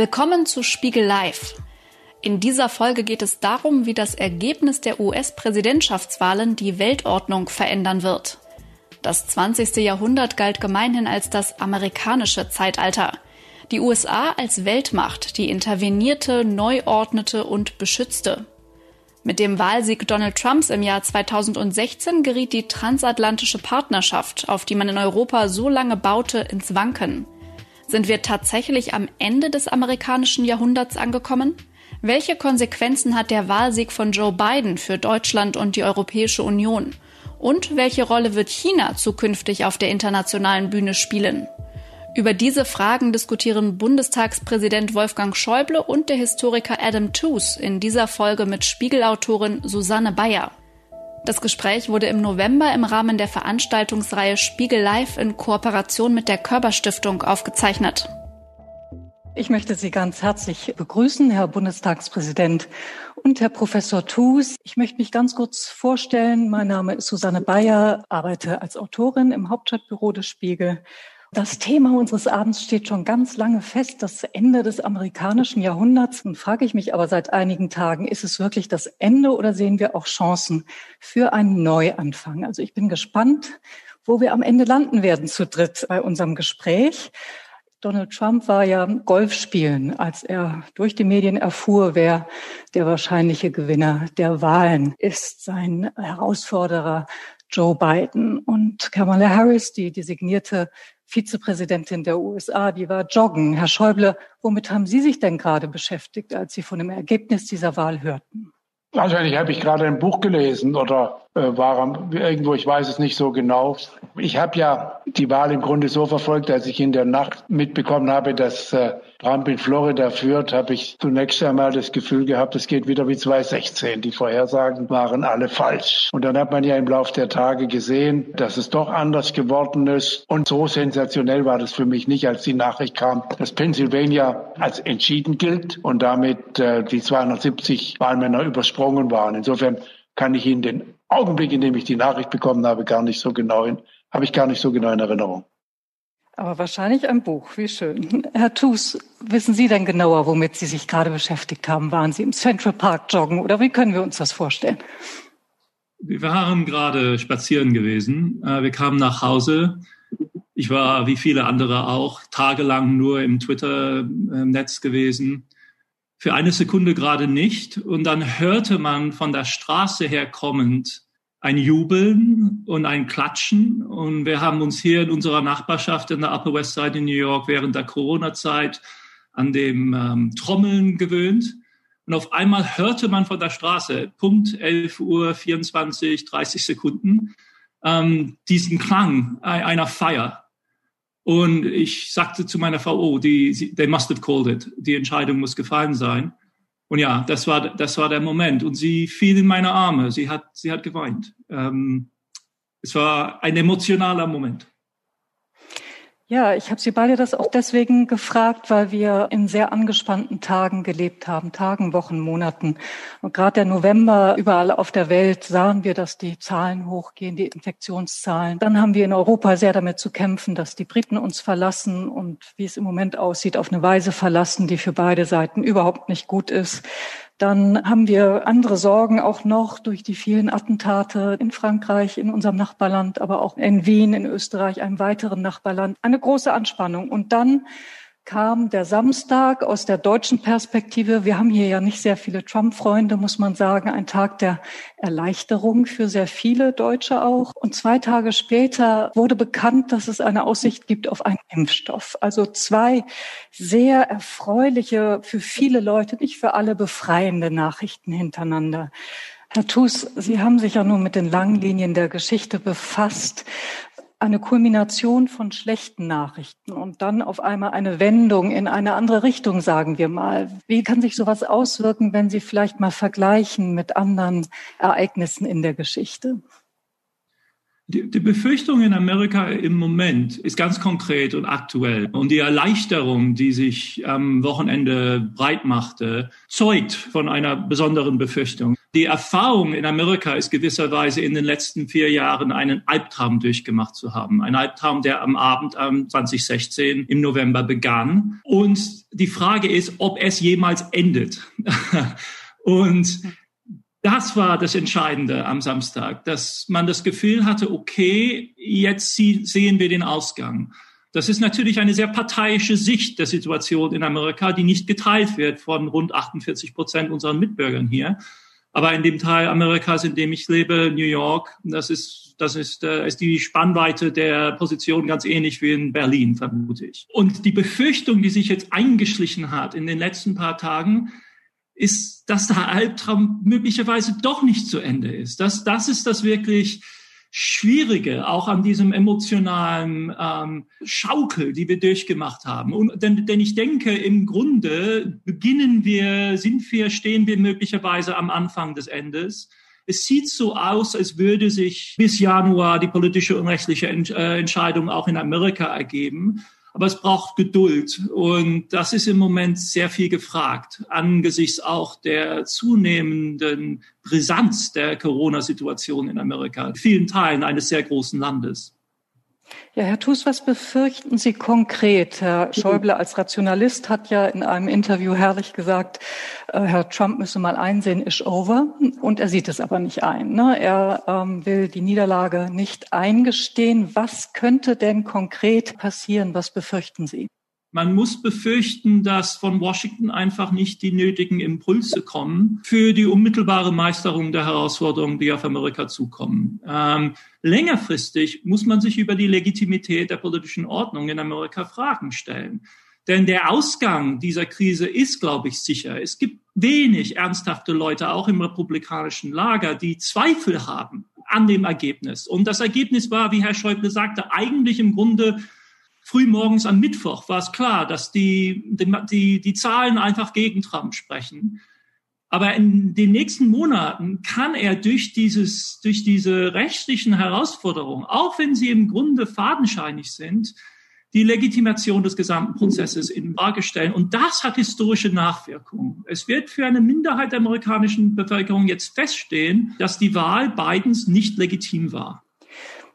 Willkommen zu Spiegel Live. In dieser Folge geht es darum, wie das Ergebnis der US-Präsidentschaftswahlen die Weltordnung verändern wird. Das 20. Jahrhundert galt gemeinhin als das amerikanische Zeitalter. Die USA als Weltmacht, die intervenierte, neu ordnete und beschützte. Mit dem Wahlsieg Donald Trumps im Jahr 2016 geriet die transatlantische Partnerschaft, auf die man in Europa so lange baute, ins Wanken. Sind wir tatsächlich am Ende des amerikanischen Jahrhunderts angekommen? Welche Konsequenzen hat der Wahlsieg von Joe Biden für Deutschland und die Europäische Union? Und welche Rolle wird China zukünftig auf der internationalen Bühne spielen? Über diese Fragen diskutieren Bundestagspräsident Wolfgang Schäuble und der Historiker Adam Tooze in dieser Folge mit Spiegelautorin Susanne Bayer. Das Gespräch wurde im November im Rahmen der Veranstaltungsreihe Spiegel Live in Kooperation mit der Körperstiftung aufgezeichnet. Ich möchte Sie ganz herzlich begrüßen, Herr Bundestagspräsident und Herr Professor Thus. Ich möchte mich ganz kurz vorstellen. Mein Name ist Susanne Bayer, arbeite als Autorin im Hauptstadtbüro des Spiegel das Thema unseres Abends steht schon ganz lange fest, das Ende des amerikanischen Jahrhunderts. Nun frage ich mich aber seit einigen Tagen, ist es wirklich das Ende oder sehen wir auch Chancen für einen Neuanfang? Also ich bin gespannt, wo wir am Ende landen werden zu dritt bei unserem Gespräch. Donald Trump war ja Golf spielen, als er durch die Medien erfuhr, wer der wahrscheinliche Gewinner der Wahlen ist. Sein Herausforderer Joe Biden und Kamala Harris, die designierte Vizepräsidentin der USA, die war joggen. Herr Schäuble, womit haben Sie sich denn gerade beschäftigt, als Sie von dem Ergebnis dieser Wahl hörten? Wahrscheinlich habe ich gerade ein Buch gelesen oder äh, war irgendwo, ich weiß es nicht so genau. Ich habe ja die Wahl im Grunde so verfolgt, dass ich in der Nacht mitbekommen habe, dass äh, Trump in Florida führt, habe ich zunächst einmal das Gefühl gehabt, es geht wieder wie 2016. Die Vorhersagen waren alle falsch. Und dann hat man ja im Laufe der Tage gesehen, dass es doch anders geworden ist. Und so sensationell war das für mich nicht, als die Nachricht kam, dass Pennsylvania als entschieden gilt und damit äh, die 270 Wahlmänner übersprungen waren. Insofern kann ich Ihnen den Augenblick, in dem ich die Nachricht bekommen habe, gar nicht so genau in, habe ich gar nicht so genau in Erinnerung. Aber wahrscheinlich ein Buch, wie schön. Herr Thus, wissen Sie denn genauer, womit Sie sich gerade beschäftigt haben? Waren Sie im Central Park joggen oder wie können wir uns das vorstellen? Wir waren gerade spazieren gewesen. Äh, wir kamen nach Hause. Ich war wie viele andere auch tagelang nur im Twitter-Netz gewesen. Für eine Sekunde gerade nicht. Und dann hörte man von der Straße her kommend ein Jubeln und ein Klatschen. Und wir haben uns hier in unserer Nachbarschaft in der Upper West Side in New York während der Corona-Zeit an dem ähm, Trommeln gewöhnt. Und auf einmal hörte man von der Straße, Punkt 11 Uhr 24, 30 Sekunden, ähm, diesen Klang einer Feier. Und ich sagte zu meiner Frau, oh, die, they must have called it. Die Entscheidung muss gefallen sein. Und ja, das war, das war der Moment. Und sie fiel in meine Arme. Sie hat, sie hat geweint. Ähm, es war ein emotionaler Moment. Ja, ich habe Sie beide das auch deswegen gefragt, weil wir in sehr angespannten Tagen gelebt haben, Tagen, Wochen, Monaten. Und gerade der November, überall auf der Welt sahen wir, dass die Zahlen hochgehen, die Infektionszahlen. Dann haben wir in Europa sehr damit zu kämpfen, dass die Briten uns verlassen und wie es im Moment aussieht, auf eine Weise verlassen, die für beide Seiten überhaupt nicht gut ist. Dann haben wir andere Sorgen auch noch durch die vielen Attentate in Frankreich, in unserem Nachbarland, aber auch in Wien, in Österreich, einem weiteren Nachbarland. Eine große Anspannung. Und dann kam der Samstag aus der deutschen Perspektive. Wir haben hier ja nicht sehr viele Trump-Freunde, muss man sagen. Ein Tag der Erleichterung für sehr viele Deutsche auch. Und zwei Tage später wurde bekannt, dass es eine Aussicht gibt auf einen Impfstoff. Also zwei sehr erfreuliche, für viele Leute, nicht für alle befreiende Nachrichten hintereinander. Herr Thus, Sie haben sich ja nun mit den langen Linien der Geschichte befasst eine Kulmination von schlechten Nachrichten und dann auf einmal eine Wendung in eine andere Richtung, sagen wir mal. Wie kann sich sowas auswirken, wenn Sie vielleicht mal vergleichen mit anderen Ereignissen in der Geschichte? Die, die Befürchtung in Amerika im Moment ist ganz konkret und aktuell. Und die Erleichterung, die sich am Wochenende breit machte, zeugt von einer besonderen Befürchtung. Die Erfahrung in Amerika ist gewisserweise in den letzten vier Jahren einen Albtraum durchgemacht zu haben. Ein Albtraum, der am Abend am 2016 im November begann. Und die Frage ist, ob es jemals endet. Und das war das Entscheidende am Samstag, dass man das Gefühl hatte, okay, jetzt sehen wir den Ausgang. Das ist natürlich eine sehr parteiische Sicht der Situation in Amerika, die nicht geteilt wird von rund 48 Prozent unserer Mitbürgern hier. Aber in dem Teil Amerikas, in dem ich lebe, New York, das ist, das ist, äh, ist die Spannweite der Position ganz ähnlich wie in Berlin, vermute ich. Und die Befürchtung, die sich jetzt eingeschlichen hat in den letzten paar Tagen, ist, dass der Albtraum möglicherweise doch nicht zu Ende ist. Das, das ist das wirklich Schwierige, auch an diesem emotionalen ähm, Schaukel, die wir durchgemacht haben. Und, denn, denn ich denke, im Grunde beginnen wir, sind wir, stehen wir möglicherweise am Anfang des Endes. Es sieht so aus, als würde sich bis Januar die politische und rechtliche äh, Entscheidung auch in Amerika ergeben. Aber es braucht Geduld. Und das ist im Moment sehr viel gefragt, angesichts auch der zunehmenden Brisanz der Corona-Situation in Amerika, in vielen Teilen eines sehr großen Landes. Ja, Herr Thus, was befürchten Sie konkret? Herr Schäuble als Rationalist hat ja in einem Interview herrlich gesagt, äh, Herr Trump müsse mal einsehen, ist over. Und er sieht es aber nicht ein. Ne? Er ähm, will die Niederlage nicht eingestehen. Was könnte denn konkret passieren? Was befürchten Sie? Man muss befürchten, dass von Washington einfach nicht die nötigen Impulse kommen für die unmittelbare Meisterung der Herausforderungen, die auf Amerika zukommen. Ähm, längerfristig muss man sich über die Legitimität der politischen Ordnung in Amerika Fragen stellen. Denn der Ausgang dieser Krise ist, glaube ich, sicher. Es gibt wenig ernsthafte Leute, auch im republikanischen Lager, die Zweifel haben an dem Ergebnis. Und das Ergebnis war, wie Herr Schäuble sagte, eigentlich im Grunde frühmorgens am Mittwoch war es klar, dass die, die, die Zahlen einfach gegen Trump sprechen. Aber in den nächsten Monaten kann er durch dieses, durch diese rechtlichen Herausforderungen, auch wenn sie im Grunde fadenscheinig sind, die Legitimation des gesamten Prozesses in Frage stellen. Und das hat historische Nachwirkungen. Es wird für eine Minderheit der amerikanischen Bevölkerung jetzt feststehen, dass die Wahl Bidens nicht legitim war.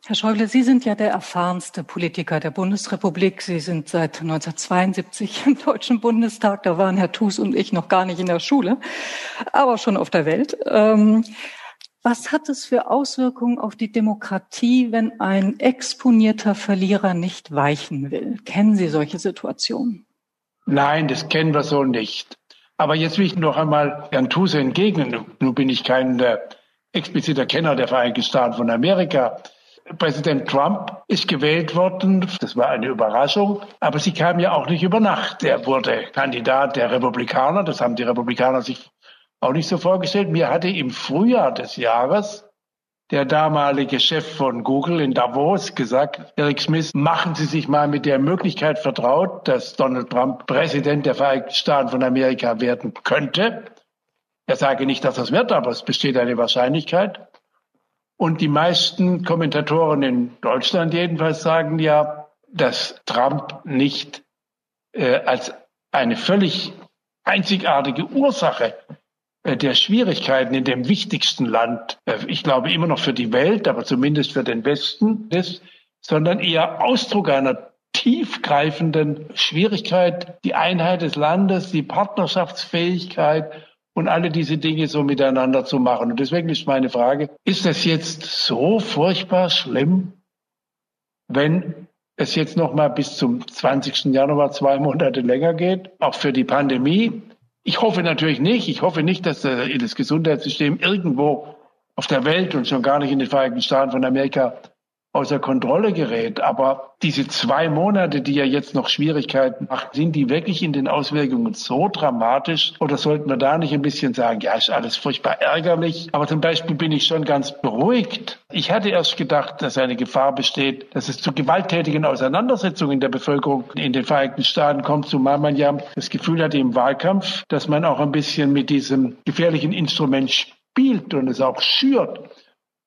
Herr Schäuble, Sie sind ja der erfahrenste Politiker der Bundesrepublik. Sie sind seit 1972 im Deutschen Bundestag. Da waren Herr Thus und ich noch gar nicht in der Schule, aber schon auf der Welt. Ähm, was hat es für Auswirkungen auf die Demokratie, wenn ein exponierter Verlierer nicht weichen will? Kennen Sie solche Situationen? Nein, das kennen wir so nicht. Aber jetzt will ich noch einmal Herrn Thuse entgegnen. Nun bin ich kein äh, expliziter Kenner der Vereinigten Staaten von Amerika. Präsident Trump ist gewählt worden. Das war eine Überraschung. Aber sie kam ja auch nicht über Nacht. Er wurde Kandidat der Republikaner. Das haben die Republikaner sich auch nicht so vorgestellt. Mir hatte im Frühjahr des Jahres der damalige Chef von Google in Davos gesagt, Eric Smith, machen Sie sich mal mit der Möglichkeit vertraut, dass Donald Trump Präsident der Vereinigten Staaten von Amerika werden könnte. Er sage nicht, dass das wird, aber es besteht eine Wahrscheinlichkeit. Und die meisten Kommentatoren in Deutschland jedenfalls sagen ja, dass Trump nicht äh, als eine völlig einzigartige Ursache äh, der Schwierigkeiten in dem wichtigsten Land, äh, ich glaube immer noch für die Welt, aber zumindest für den Westen ist, sondern eher Ausdruck einer tiefgreifenden Schwierigkeit, die Einheit des Landes, die Partnerschaftsfähigkeit und alle diese Dinge so miteinander zu machen. Und deswegen ist meine Frage, ist es jetzt so furchtbar schlimm, wenn es jetzt noch mal bis zum 20. Januar zwei Monate länger geht, auch für die Pandemie? Ich hoffe natürlich nicht. Ich hoffe nicht, dass das Gesundheitssystem irgendwo auf der Welt und schon gar nicht in den Vereinigten Staaten von Amerika außer Kontrolle gerät. Aber diese zwei Monate, die ja jetzt noch Schwierigkeiten machen, sind die wirklich in den Auswirkungen so dramatisch? Oder sollten wir da nicht ein bisschen sagen, ja, ist alles furchtbar ärgerlich. Aber zum Beispiel bin ich schon ganz beruhigt. Ich hatte erst gedacht, dass eine Gefahr besteht, dass es zu gewalttätigen Auseinandersetzungen der Bevölkerung in den Vereinigten Staaten kommt, zumal man ja das Gefühl hatte im Wahlkampf, dass man auch ein bisschen mit diesem gefährlichen Instrument spielt und es auch schürt.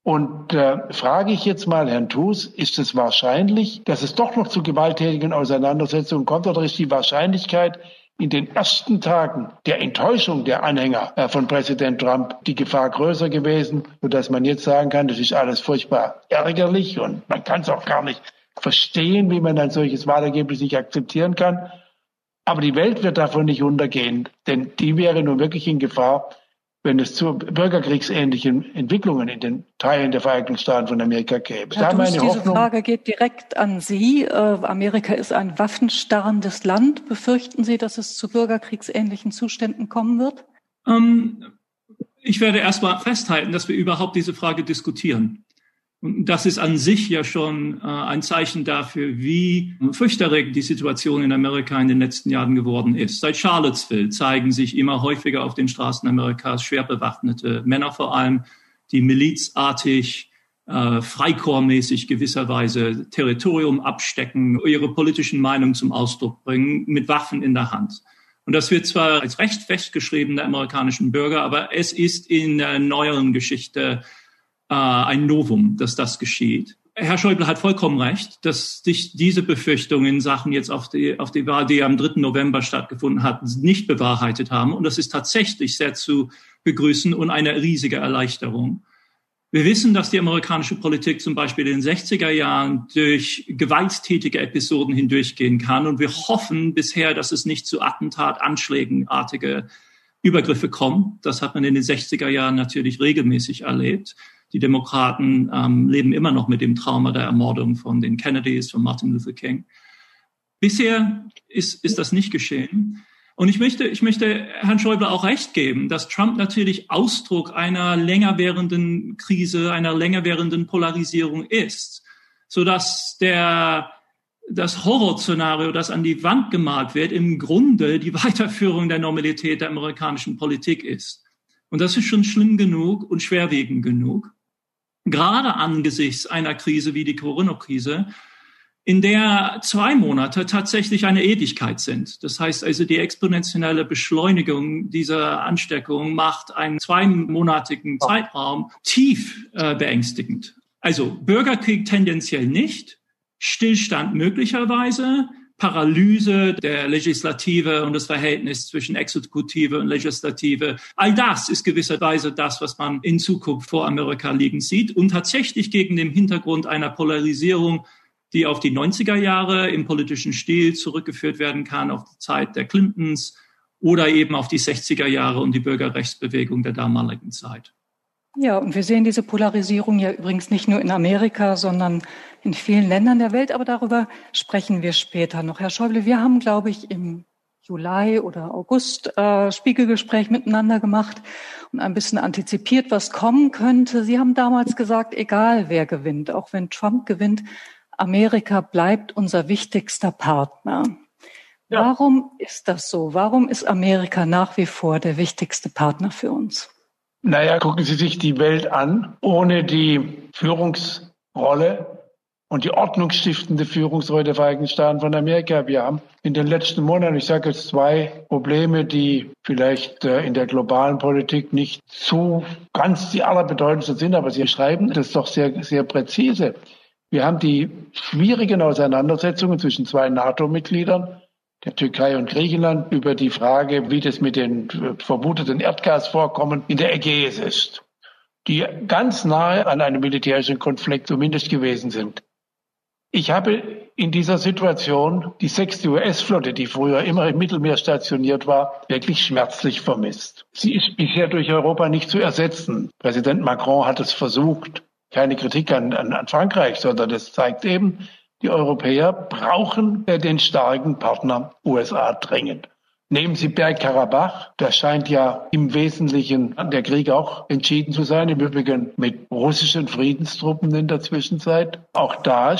Und äh, frage ich jetzt mal Herrn Thus, ist es wahrscheinlich, dass es doch noch zu gewalttätigen Auseinandersetzungen kommt oder ist die Wahrscheinlichkeit in den ersten Tagen der Enttäuschung der Anhänger äh, von Präsident Trump die Gefahr größer gewesen, sodass man jetzt sagen kann, das ist alles furchtbar ärgerlich und man kann es auch gar nicht verstehen, wie man ein solches Wahlergebnis nicht akzeptieren kann. Aber die Welt wird davon nicht untergehen, denn die wäre nun wirklich in Gefahr, wenn es zu bürgerkriegsähnlichen Entwicklungen in den Teilen der Vereinigten Staaten von Amerika käme. Herr da meine diese Hoffnung, Frage geht direkt an Sie. Äh, Amerika ist ein waffenstarrendes Land. Befürchten Sie, dass es zu bürgerkriegsähnlichen Zuständen kommen wird? Ähm, ich werde erst mal festhalten, dass wir überhaupt diese Frage diskutieren. Und das ist an sich ja schon äh, ein Zeichen dafür, wie fürchterregend die Situation in Amerika in den letzten Jahren geworden ist. Seit Charlottesville zeigen sich immer häufiger auf den Straßen Amerikas schwer bewaffnete Männer vor allem, die milizartig, äh, freikorpsmäßig gewisserweise Territorium abstecken, ihre politischen Meinungen zum Ausdruck bringen, mit Waffen in der Hand. Und das wird zwar als Recht festgeschrieben der amerikanischen Bürger, aber es ist in der neueren Geschichte äh, ein Novum, dass das geschieht. Herr Schäuble hat vollkommen recht, dass sich diese Befürchtungen in Sachen jetzt auf die, auf die Wahl, die am 3. November stattgefunden hat, nicht bewahrheitet haben. Und das ist tatsächlich sehr zu begrüßen und eine riesige Erleichterung. Wir wissen, dass die amerikanische Politik zum Beispiel in den 60er Jahren durch gewalttätige Episoden hindurchgehen kann. Und wir hoffen bisher, dass es nicht zu Attentat, Anschlägenartige Übergriffe kommt. Das hat man in den 60er Jahren natürlich regelmäßig erlebt. Die Demokraten ähm, leben immer noch mit dem Trauma der Ermordung von den Kennedys, von Martin Luther King. Bisher ist, ist das nicht geschehen. Und ich möchte, ich möchte Herrn Schäuble auch recht geben, dass Trump natürlich Ausdruck einer länger währenden Krise, einer länger währenden Polarisierung ist, so dass der das Horrorszenario, das an die Wand gemalt wird, im Grunde die Weiterführung der Normalität der amerikanischen Politik ist. Und das ist schon schlimm genug und schwerwiegend genug gerade angesichts einer Krise wie die Corona-Krise, in der zwei Monate tatsächlich eine Ewigkeit sind. Das heißt also, die exponentielle Beschleunigung dieser Ansteckung macht einen zweimonatigen Zeitraum tief äh, beängstigend. Also Bürgerkrieg tendenziell nicht, Stillstand möglicherweise, Paralyse der Legislative und das Verhältnis zwischen Exekutive und Legislative. All das ist gewisserweise das, was man in Zukunft vor Amerika liegen sieht und tatsächlich gegen den Hintergrund einer Polarisierung die auf die 90er Jahre im politischen Stil zurückgeführt werden kann, auf die Zeit der Clintons oder eben auf die 60er Jahre und die Bürgerrechtsbewegung der damaligen Zeit. Ja, und wir sehen diese Polarisierung ja übrigens nicht nur in Amerika, sondern in vielen Ländern der Welt. Aber darüber sprechen wir später noch. Herr Schäuble, wir haben, glaube ich, im Juli oder August äh, Spiegelgespräch miteinander gemacht und ein bisschen antizipiert, was kommen könnte. Sie haben damals gesagt, egal wer gewinnt, auch wenn Trump gewinnt, Amerika bleibt unser wichtigster Partner. Ja. Warum ist das so? Warum ist Amerika nach wie vor der wichtigste Partner für uns? Naja, gucken Sie sich die Welt an. Ohne die Führungsrolle und die ordnungsstiftende Führungsrolle der Vereinigten Staaten von Amerika. Wir haben in den letzten Monaten, ich sage jetzt zwei Probleme, die vielleicht äh, in der globalen Politik nicht so ganz die allerbedeutendsten sind, aber Sie schreiben das doch sehr, sehr präzise. Wir haben die schwierigen Auseinandersetzungen zwischen zwei NATO-Mitgliedern der Türkei und Griechenland über die Frage, wie das mit den äh, vermuteten Erdgasvorkommen in der Ägäis ist, die ganz nahe an einem militärischen Konflikt zumindest gewesen sind. Ich habe in dieser Situation die sechste US-Flotte, die früher immer im Mittelmeer stationiert war, wirklich schmerzlich vermisst. Sie ist bisher durch Europa nicht zu ersetzen. Präsident Macron hat es versucht. Keine Kritik an, an, an Frankreich, sondern das zeigt eben, die Europäer brauchen den starken Partner USA dringend. Nehmen Sie Bergkarabach, da scheint ja im Wesentlichen der Krieg auch entschieden zu sein, im Übrigen mit russischen Friedenstruppen in der Zwischenzeit. Auch da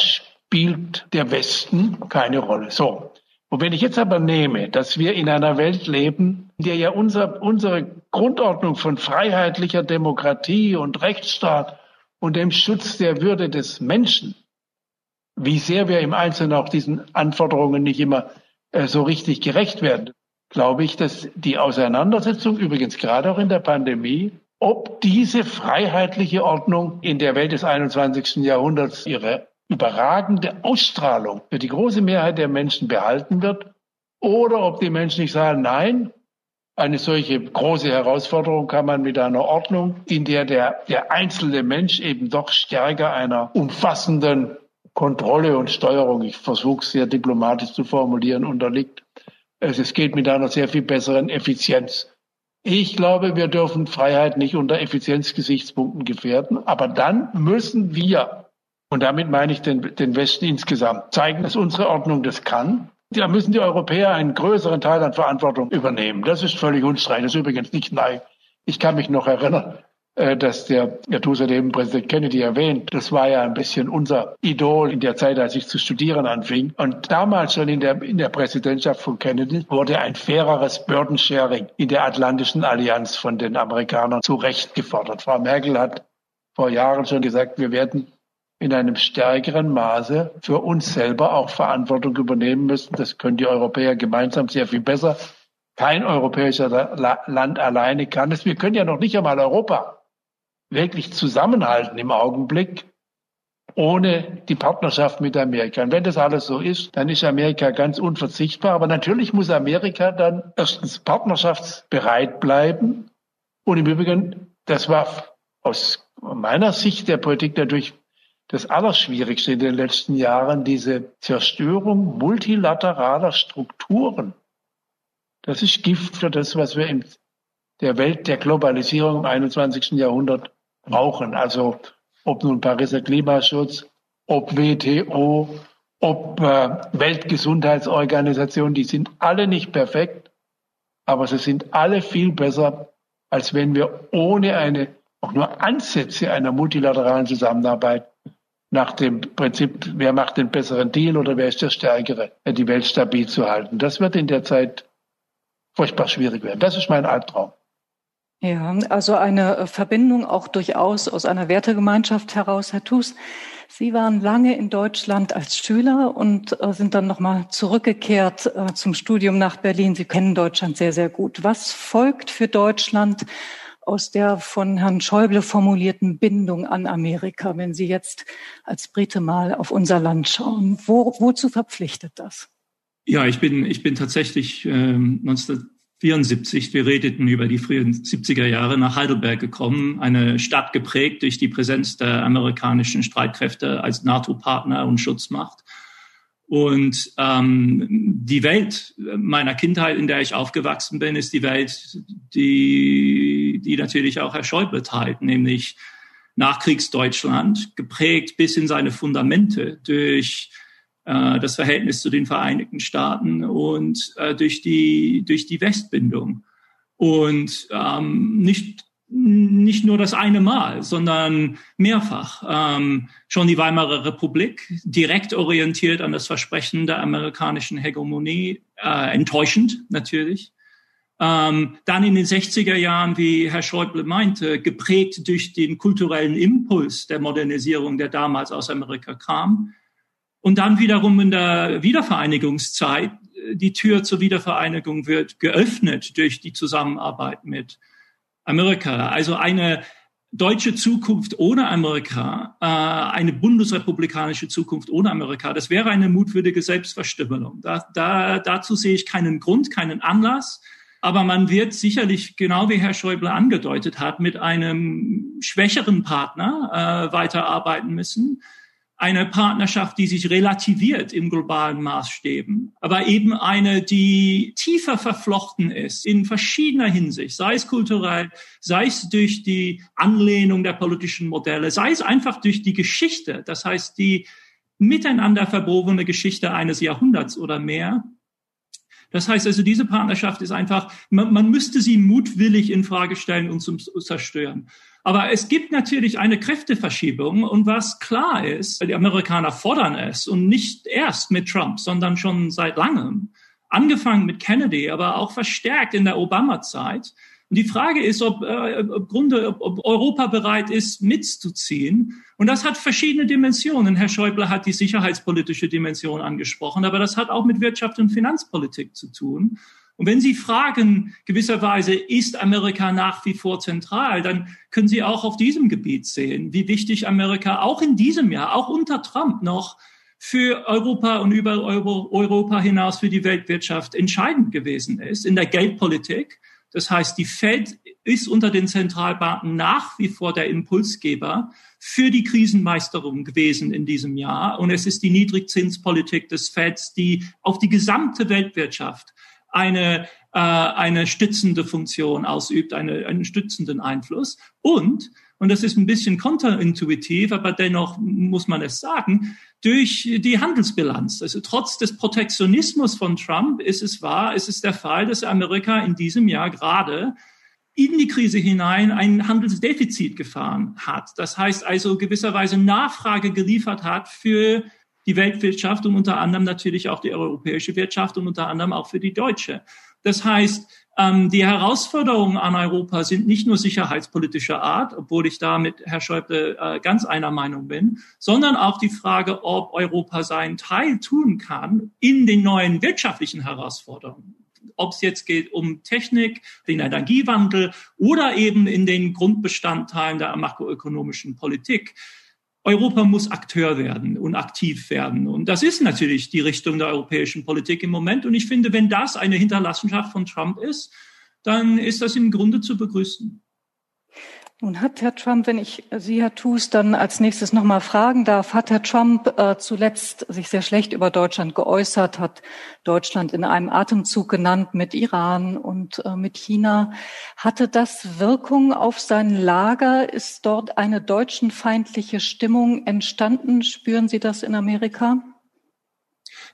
spielt der Westen keine Rolle. So. Und wenn ich jetzt aber nehme, dass wir in einer Welt leben, in der ja unser, unsere Grundordnung von freiheitlicher Demokratie und Rechtsstaat und dem Schutz der Würde des Menschen wie sehr wir im Einzelnen auch diesen Anforderungen nicht immer äh, so richtig gerecht werden, glaube ich, dass die Auseinandersetzung, übrigens gerade auch in der Pandemie, ob diese freiheitliche Ordnung in der Welt des 21. Jahrhunderts ihre überragende Ausstrahlung für die große Mehrheit der Menschen behalten wird oder ob die Menschen nicht sagen, nein, eine solche große Herausforderung kann man mit einer Ordnung, in der der, der einzelne Mensch eben doch stärker einer umfassenden Kontrolle und Steuerung, ich versuche es sehr diplomatisch zu formulieren, unterliegt. Es geht mit einer sehr viel besseren Effizienz. Ich glaube, wir dürfen Freiheit nicht unter Effizienzgesichtspunkten gefährden, aber dann müssen wir, und damit meine ich den, den Westen insgesamt, zeigen, dass unsere Ordnung das kann da müssen die Europäer einen größeren Teil an Verantwortung übernehmen. Das ist völlig unstreitig. Das ist übrigens nicht neu. Ich kann mich noch erinnern, äh, dass der, eben Präsident Kennedy erwähnt, das war ja ein bisschen unser Idol in der Zeit, als ich zu studieren anfing. Und damals schon in der, in der Präsidentschaft von Kennedy wurde ein faireres Burden-Sharing in der Atlantischen Allianz von den Amerikanern zu Recht gefordert. Frau Merkel hat vor Jahren schon gesagt, wir werden in einem stärkeren Maße für uns selber auch Verantwortung übernehmen müssen. Das können die Europäer gemeinsam sehr viel besser. Kein europäischer Land alleine kann es. Wir können ja noch nicht einmal Europa wirklich zusammenhalten im Augenblick ohne die Partnerschaft mit Amerika. Und wenn das alles so ist, dann ist Amerika ganz unverzichtbar. Aber natürlich muss Amerika dann erstens partnerschaftsbereit bleiben. Und im Übrigen, das war aus meiner Sicht der Politik natürlich das Allerschwierigste in den letzten Jahren, diese Zerstörung multilateraler Strukturen. Das ist Gift für das, was wir in der Welt der Globalisierung im 21. Jahrhundert brauchen. Also ob nun Pariser Klimaschutz, ob WTO, ob äh, Weltgesundheitsorganisation, die sind alle nicht perfekt, aber sie sind alle viel besser, als wenn wir ohne eine, auch nur Ansätze einer multilateralen Zusammenarbeit nach dem Prinzip, wer macht den besseren Deal oder wer ist der Stärkere, die Welt stabil zu halten. Das wird in der Zeit furchtbar schwierig werden. Das ist mein Albtraum. Ja, also eine Verbindung auch durchaus aus einer Wertegemeinschaft heraus, Herr Thus. Sie waren lange in Deutschland als Schüler und äh, sind dann nochmal zurückgekehrt äh, zum Studium nach Berlin. Sie kennen Deutschland sehr, sehr gut. Was folgt für Deutschland aus der von Herrn Schäuble formulierten Bindung an Amerika, wenn Sie jetzt als Brite mal auf unser Land schauen? Wo, wozu verpflichtet das? Ja, ich bin, ich bin tatsächlich ähm, 1974, wir redeten über die frühen 70er Jahre, nach Heidelberg gekommen, eine Stadt geprägt durch die Präsenz der amerikanischen Streitkräfte als NATO-Partner und Schutzmacht. Und ähm, die Welt meiner Kindheit, in der ich aufgewachsen bin, ist die Welt, die, die natürlich auch Herr Schäuble teilt, nämlich Nachkriegsdeutschland, geprägt bis in seine Fundamente durch äh, das Verhältnis zu den Vereinigten Staaten und äh, durch, die, durch die Westbindung. Und ähm, nicht nicht nur das eine Mal, sondern mehrfach. Ähm, schon die Weimarer Republik, direkt orientiert an das Versprechen der amerikanischen Hegemonie, äh, enttäuschend natürlich. Ähm, dann in den 60er Jahren, wie Herr Schäuble meinte, geprägt durch den kulturellen Impuls der Modernisierung, der damals aus Amerika kam. Und dann wiederum in der Wiedervereinigungszeit, die Tür zur Wiedervereinigung wird geöffnet durch die Zusammenarbeit mit Amerika. Also eine deutsche Zukunft ohne Amerika, äh, eine bundesrepublikanische Zukunft ohne Amerika, das wäre eine mutwürdige Selbstverstümmelung. Da, da, dazu sehe ich keinen Grund, keinen Anlass. Aber man wird sicherlich, genau wie Herr Schäuble angedeutet hat, mit einem schwächeren Partner äh, weiterarbeiten müssen eine Partnerschaft, die sich relativiert im globalen Maßstäben, aber eben eine, die tiefer verflochten ist in verschiedener Hinsicht, sei es kulturell, sei es durch die Anlehnung der politischen Modelle, sei es einfach durch die Geschichte, das heißt die miteinander verwobene Geschichte eines Jahrhunderts oder mehr. Das heißt also, diese Partnerschaft ist einfach, man, man müsste sie mutwillig in Frage stellen und zum zerstören. Aber es gibt natürlich eine Kräfteverschiebung und was klar ist, die Amerikaner fordern es und nicht erst mit Trump, sondern schon seit langem. Angefangen mit Kennedy, aber auch verstärkt in der Obama-Zeit. Und die Frage ist, ob, äh, ob, Grunde, ob Europa bereit ist, mitzuziehen. Und das hat verschiedene Dimensionen. Herr Schäuble hat die sicherheitspolitische Dimension angesprochen, aber das hat auch mit Wirtschaft und Finanzpolitik zu tun. Und wenn Sie fragen, gewisserweise, ist Amerika nach wie vor zentral, dann können Sie auch auf diesem Gebiet sehen, wie wichtig Amerika auch in diesem Jahr, auch unter Trump noch für Europa und über Europa hinaus für die Weltwirtschaft entscheidend gewesen ist in der Geldpolitik. Das heißt, die Fed ist unter den Zentralbanken nach wie vor der Impulsgeber für die Krisenmeisterung gewesen in diesem Jahr. Und es ist die Niedrigzinspolitik des Feds, die auf die gesamte Weltwirtschaft eine, äh, eine stützende Funktion ausübt, eine, einen stützenden Einfluss. Und und das ist ein bisschen konterintuitiv, aber dennoch muss man es sagen, durch die Handelsbilanz. Also trotz des Protektionismus von Trump ist es wahr, ist es der Fall, dass Amerika in diesem Jahr gerade in die Krise hinein ein Handelsdefizit gefahren hat. Das heißt also gewisserweise Nachfrage geliefert hat für die Weltwirtschaft und unter anderem natürlich auch die europäische Wirtschaft und unter anderem auch für die deutsche. Das heißt, ähm, die Herausforderungen an Europa sind nicht nur sicherheitspolitischer Art, obwohl ich da mit Herr Schäuble äh, ganz einer Meinung bin, sondern auch die Frage, ob Europa seinen Teil tun kann in den neuen wirtschaftlichen Herausforderungen ob es jetzt geht um Technik, den Energiewandel oder eben in den Grundbestandteilen der makroökonomischen Politik. Europa muss Akteur werden und aktiv werden. Und das ist natürlich die Richtung der europäischen Politik im Moment. Und ich finde, wenn das eine Hinterlassenschaft von Trump ist, dann ist das im Grunde zu begrüßen. Nun hat Herr Trump, wenn ich Sie, Herr Thus, dann als nächstes noch mal fragen darf, hat Herr Trump äh, zuletzt sich sehr schlecht über Deutschland geäußert, hat Deutschland in einem Atemzug genannt mit Iran und äh, mit China. Hatte das Wirkung auf sein Lager? Ist dort eine deutschenfeindliche Stimmung entstanden? Spüren Sie das in Amerika?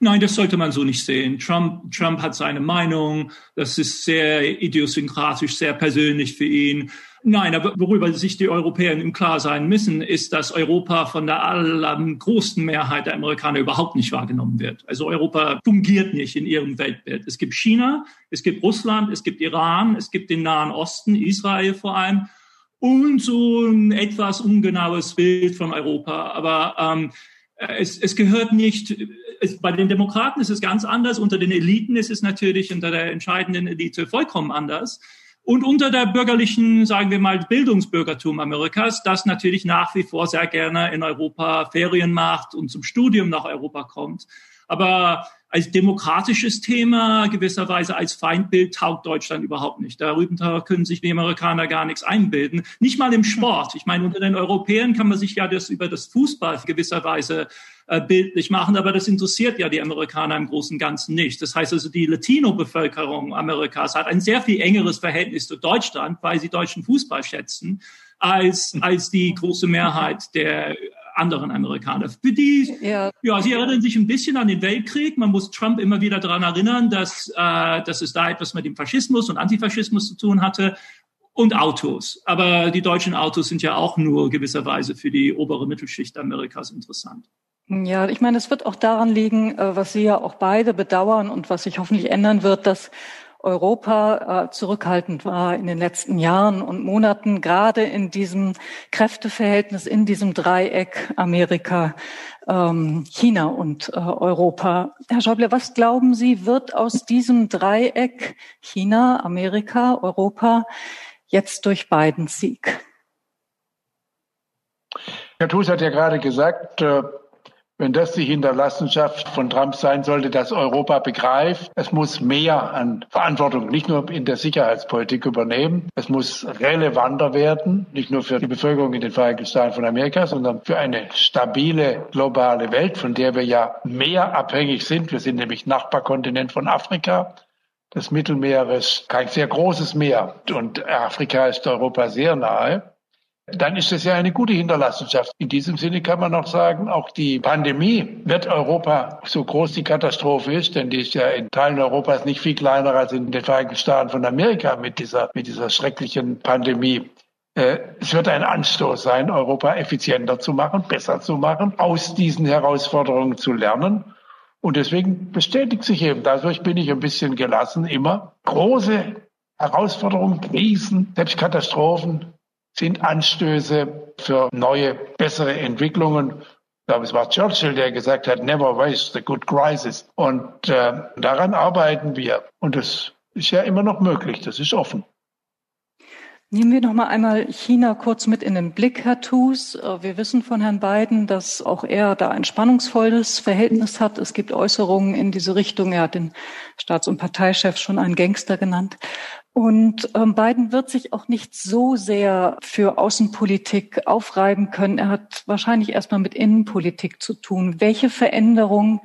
Nein, das sollte man so nicht sehen. Trump, Trump hat seine Meinung. Das ist sehr idiosynkratisch, sehr persönlich für ihn. Nein, aber worüber sich die Europäer im Klar sein müssen, ist, dass Europa von der allergrößten Mehrheit der Amerikaner überhaupt nicht wahrgenommen wird. Also Europa fungiert nicht in ihrem Weltbild. Es gibt China, es gibt Russland, es gibt Iran, es gibt den Nahen Osten, Israel vor allem und so ein etwas ungenaues Bild von Europa. Aber ähm, es, es gehört nicht, es, bei den Demokraten ist es ganz anders, unter den Eliten ist es natürlich unter der entscheidenden Elite vollkommen anders. Und unter der bürgerlichen, sagen wir mal, Bildungsbürgertum Amerikas, das natürlich nach wie vor sehr gerne in Europa Ferien macht und zum Studium nach Europa kommt. Aber als demokratisches Thema, gewisserweise als Feindbild, taugt Deutschland überhaupt nicht. Darüber können sich die Amerikaner gar nichts einbilden. Nicht mal im Sport. Ich meine, unter den Europäern kann man sich ja das über das Fußball gewisserweise äh, bildlich machen, aber das interessiert ja die Amerikaner im Großen und Ganzen nicht. Das heißt also, die Latino-Bevölkerung Amerikas hat ein sehr viel engeres Verhältnis zu Deutschland, weil sie deutschen Fußball schätzen, als, als die große Mehrheit der anderen Amerikaner. Für die, ja. ja, sie erinnern sich ein bisschen an den Weltkrieg. Man muss Trump immer wieder daran erinnern, dass, äh, dass es da etwas mit dem Faschismus und Antifaschismus zu tun hatte und Autos. Aber die deutschen Autos sind ja auch nur gewisserweise für die obere Mittelschicht Amerikas interessant. Ja, ich meine, es wird auch daran liegen, äh, was Sie ja auch beide bedauern und was sich hoffentlich ändern wird, dass Europa äh, zurückhaltend war in den letzten Jahren und Monaten, gerade in diesem Kräfteverhältnis, in diesem Dreieck Amerika, ähm, China und äh, Europa. Herr Schäuble, was glauben Sie, wird aus diesem Dreieck China, Amerika, Europa jetzt durch Bidens Sieg? Herr Thus hat ja gerade gesagt, wenn das die Hinterlassenschaft von Trump sein sollte, dass Europa begreift, es muss mehr an Verantwortung nicht nur in der Sicherheitspolitik übernehmen, es muss relevanter werden, nicht nur für die Bevölkerung in den Vereinigten Staaten von Amerika, sondern für eine stabile globale Welt, von der wir ja mehr abhängig sind. Wir sind nämlich Nachbarkontinent von Afrika. Das Mittelmeer ist kein sehr großes Meer und Afrika ist Europa sehr nahe dann ist es ja eine gute Hinterlassenschaft. In diesem Sinne kann man noch sagen, auch die Pandemie wird Europa, so groß die Katastrophe ist, denn die ist ja in Teilen Europas nicht viel kleiner als in den Vereinigten Staaten von Amerika mit dieser, mit dieser schrecklichen Pandemie. Äh, es wird ein Anstoß sein, Europa effizienter zu machen, besser zu machen, aus diesen Herausforderungen zu lernen. Und deswegen bestätigt sich eben, dadurch bin ich ein bisschen gelassen immer, große Herausforderungen, Krisen, selbst Katastrophen sind Anstöße für neue, bessere Entwicklungen. Ich glaube, es war Churchill, der gesagt hat, never waste a good crisis. Und äh, daran arbeiten wir. Und das ist ja immer noch möglich, das ist offen. Nehmen wir noch mal einmal China kurz mit in den Blick, Herr Thus. Äh, wir wissen von Herrn Biden, dass auch er da ein spannungsvolles Verhältnis hat. Es gibt Äußerungen in diese Richtung. Er hat den Staats- und Parteichef schon einen Gangster genannt. Und ähm, Biden wird sich auch nicht so sehr für Außenpolitik aufreiben können. Er hat wahrscheinlich erstmal mit Innenpolitik zu tun. Welche Veränderungen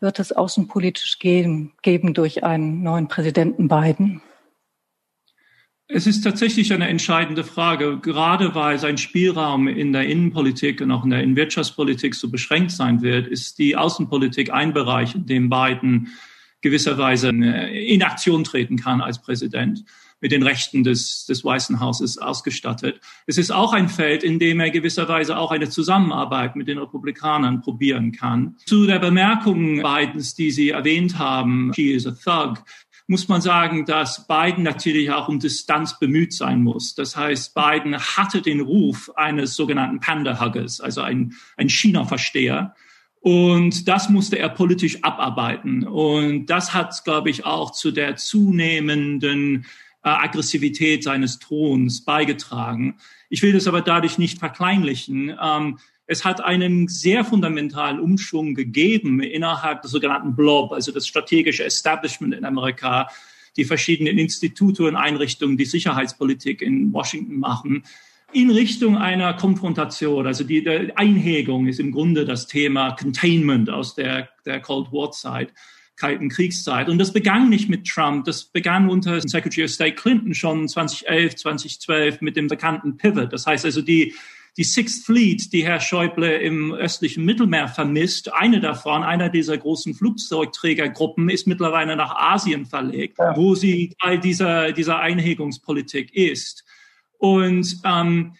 wird es außenpolitisch geben, geben durch einen neuen Präsidenten Biden? Es ist tatsächlich eine entscheidende Frage, gerade weil sein Spielraum in der Innenpolitik und auch in der Wirtschaftspolitik so beschränkt sein wird, ist die Außenpolitik ein Bereich, in dem Biden gewisserweise in Aktion treten kann als Präsident mit den Rechten des, des Weißen Hauses ausgestattet. Es ist auch ein Feld, in dem er gewisserweise auch eine Zusammenarbeit mit den Republikanern probieren kann. Zu der Bemerkung Bidens, die Sie erwähnt haben, he is a thug, muss man sagen, dass Biden natürlich auch um Distanz bemüht sein muss. Das heißt, Biden hatte den Ruf eines sogenannten Panda-Huggers, also ein, ein China-Versteher. Und das musste er politisch abarbeiten. Und das hat, glaube ich, auch zu der zunehmenden äh, Aggressivität seines Throns beigetragen. Ich will das aber dadurch nicht verkleinlichen. Ähm, es hat einen sehr fundamentalen Umschwung gegeben innerhalb des sogenannten Blob, also das strategische Establishment in Amerika, die verschiedenen Institute und Einrichtungen, die Sicherheitspolitik in Washington machen, in Richtung einer Konfrontation. Also die, die Einhegung ist im Grunde das Thema Containment aus der, der Cold War Zeit. Kalten Kriegszeit. Und das begann nicht mit Trump, das begann unter Secretary of State Clinton schon 2011, 2012 mit dem bekannten Pivot. Das heißt also die die Sixth Fleet, die Herr Schäuble im östlichen Mittelmeer vermisst, eine davon, einer dieser großen Flugzeugträgergruppen, ist mittlerweile nach Asien verlegt, ja. wo sie Teil dieser, dieser Einhegungspolitik ist. Und ähm,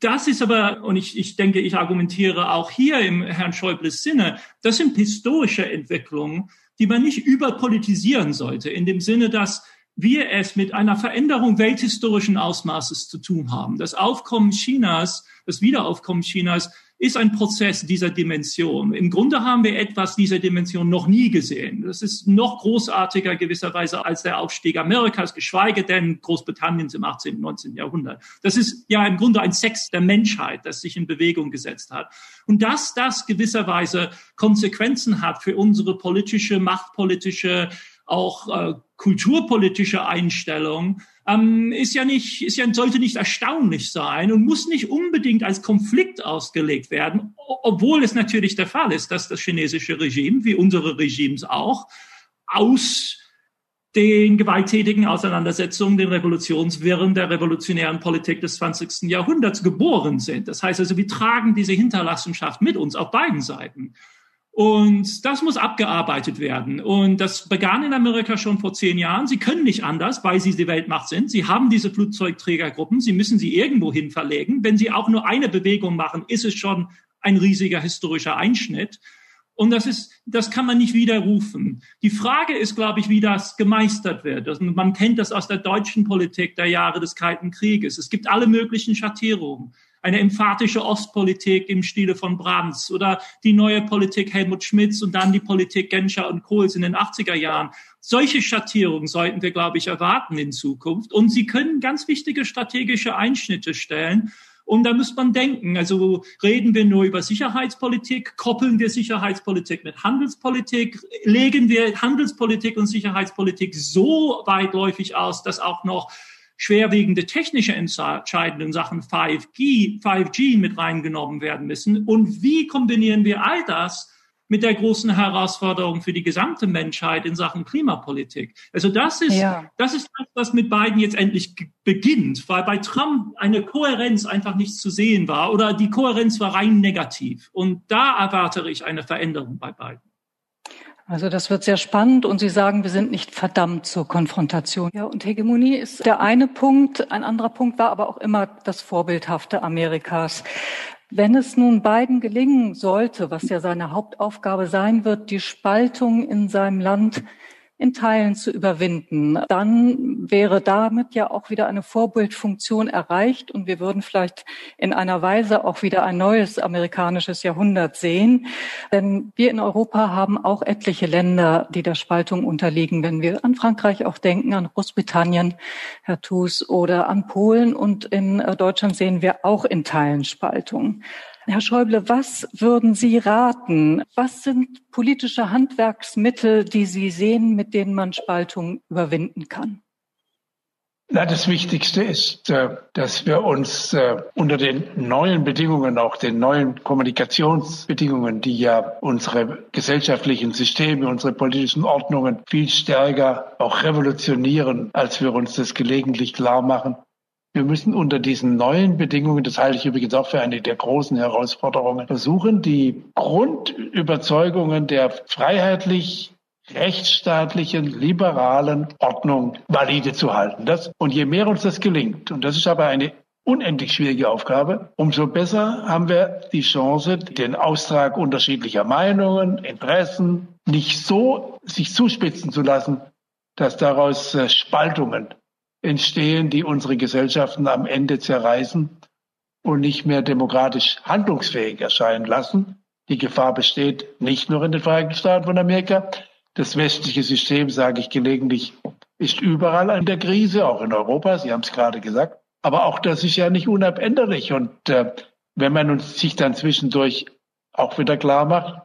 das ist aber, und ich, ich denke, ich argumentiere auch hier im Herrn Schäubles Sinne, das sind historische Entwicklungen, die man nicht überpolitisieren sollte, in dem Sinne, dass wir es mit einer Veränderung welthistorischen Ausmaßes zu tun haben. Das Aufkommen Chinas, das Wiederaufkommen Chinas ist ein Prozess dieser Dimension. Im Grunde haben wir etwas dieser Dimension noch nie gesehen. Das ist noch großartiger gewisserweise als der Aufstieg Amerikas, geschweige denn Großbritanniens im 18. und 19. Jahrhundert. Das ist ja im Grunde ein Sex der Menschheit, das sich in Bewegung gesetzt hat. Und dass das gewisserweise Konsequenzen hat für unsere politische, machtpolitische, auch äh, kulturpolitische Einstellung ähm, ist ja nicht, ist ja, sollte nicht erstaunlich sein und muss nicht unbedingt als Konflikt ausgelegt werden, obwohl es natürlich der Fall ist, dass das chinesische Regime, wie unsere Regimes auch, aus den gewalttätigen Auseinandersetzungen, den Revolutionswirren der revolutionären Politik des 20. Jahrhunderts geboren sind. Das heißt also, wir tragen diese Hinterlassenschaft mit uns auf beiden Seiten. Und das muss abgearbeitet werden. Und das begann in Amerika schon vor zehn Jahren. Sie können nicht anders, weil sie die Weltmacht sind. Sie haben diese Flugzeugträgergruppen. Sie müssen sie irgendwo hin verlegen. Wenn sie auch nur eine Bewegung machen, ist es schon ein riesiger historischer Einschnitt. Und das ist, das kann man nicht widerrufen. Die Frage ist, glaube ich, wie das gemeistert wird. Man kennt das aus der deutschen Politik der Jahre des Kalten Krieges. Es gibt alle möglichen Schattierungen eine emphatische Ostpolitik im Stile von Brands oder die neue Politik Helmut Schmidts und dann die Politik Genscher und Kohls in den 80er Jahren. Solche Schattierungen sollten wir, glaube ich, erwarten in Zukunft. Und sie können ganz wichtige strategische Einschnitte stellen. Und da muss man denken, also reden wir nur über Sicherheitspolitik, koppeln wir Sicherheitspolitik mit Handelspolitik, legen wir Handelspolitik und Sicherheitspolitik so weitläufig aus, dass auch noch schwerwiegende technische Entscheidungen in Sachen 5G, 5G mit reingenommen werden müssen. Und wie kombinieren wir all das mit der großen Herausforderung für die gesamte Menschheit in Sachen Klimapolitik. Also das ist, ja. das ist das, was mit Biden jetzt endlich beginnt, weil bei Trump eine Kohärenz einfach nicht zu sehen war oder die Kohärenz war rein negativ. Und da erwarte ich eine Veränderung bei Biden. Also das wird sehr spannend und Sie sagen, wir sind nicht verdammt zur Konfrontation. Ja, und Hegemonie ist der eine Punkt. Ein anderer Punkt war aber auch immer das Vorbildhafte Amerikas. Wenn es nun beiden gelingen sollte, was ja seine Hauptaufgabe sein wird, die Spaltung in seinem Land in Teilen zu überwinden. Dann wäre damit ja auch wieder eine Vorbildfunktion erreicht und wir würden vielleicht in einer Weise auch wieder ein neues amerikanisches Jahrhundert sehen. Denn wir in Europa haben auch etliche Länder, die der Spaltung unterliegen. Wenn wir an Frankreich auch denken, an Großbritannien, Herr Thus, oder an Polen und in Deutschland sehen wir auch in Teilen Spaltung. Herr Schäuble, was würden Sie raten? Was sind politische Handwerksmittel, die Sie sehen, mit denen man Spaltung überwinden kann? Na, das Wichtigste ist, äh, dass wir uns äh, unter den neuen Bedingungen, auch den neuen Kommunikationsbedingungen, die ja unsere gesellschaftlichen Systeme, unsere politischen Ordnungen viel stärker auch revolutionieren, als wir uns das gelegentlich klar machen, wir müssen unter diesen neuen Bedingungen, das halte ich übrigens auch für eine der großen Herausforderungen, versuchen, die Grundüberzeugungen der freiheitlich rechtsstaatlichen, liberalen Ordnung valide zu halten. Das, und je mehr uns das gelingt, und das ist aber eine unendlich schwierige Aufgabe, umso besser haben wir die Chance, den Austrag unterschiedlicher Meinungen, Interessen nicht so sich zuspitzen zu lassen, dass daraus äh, Spaltungen entstehen, die unsere Gesellschaften am Ende zerreißen und nicht mehr demokratisch handlungsfähig erscheinen lassen. Die Gefahr besteht nicht nur in den Vereinigten Staaten von Amerika. Das westliche System, sage ich gelegentlich, ist überall in der Krise, auch in Europa. Sie haben es gerade gesagt. Aber auch das ist ja nicht unabänderlich. Und äh, wenn man uns sich dann zwischendurch auch wieder klar macht,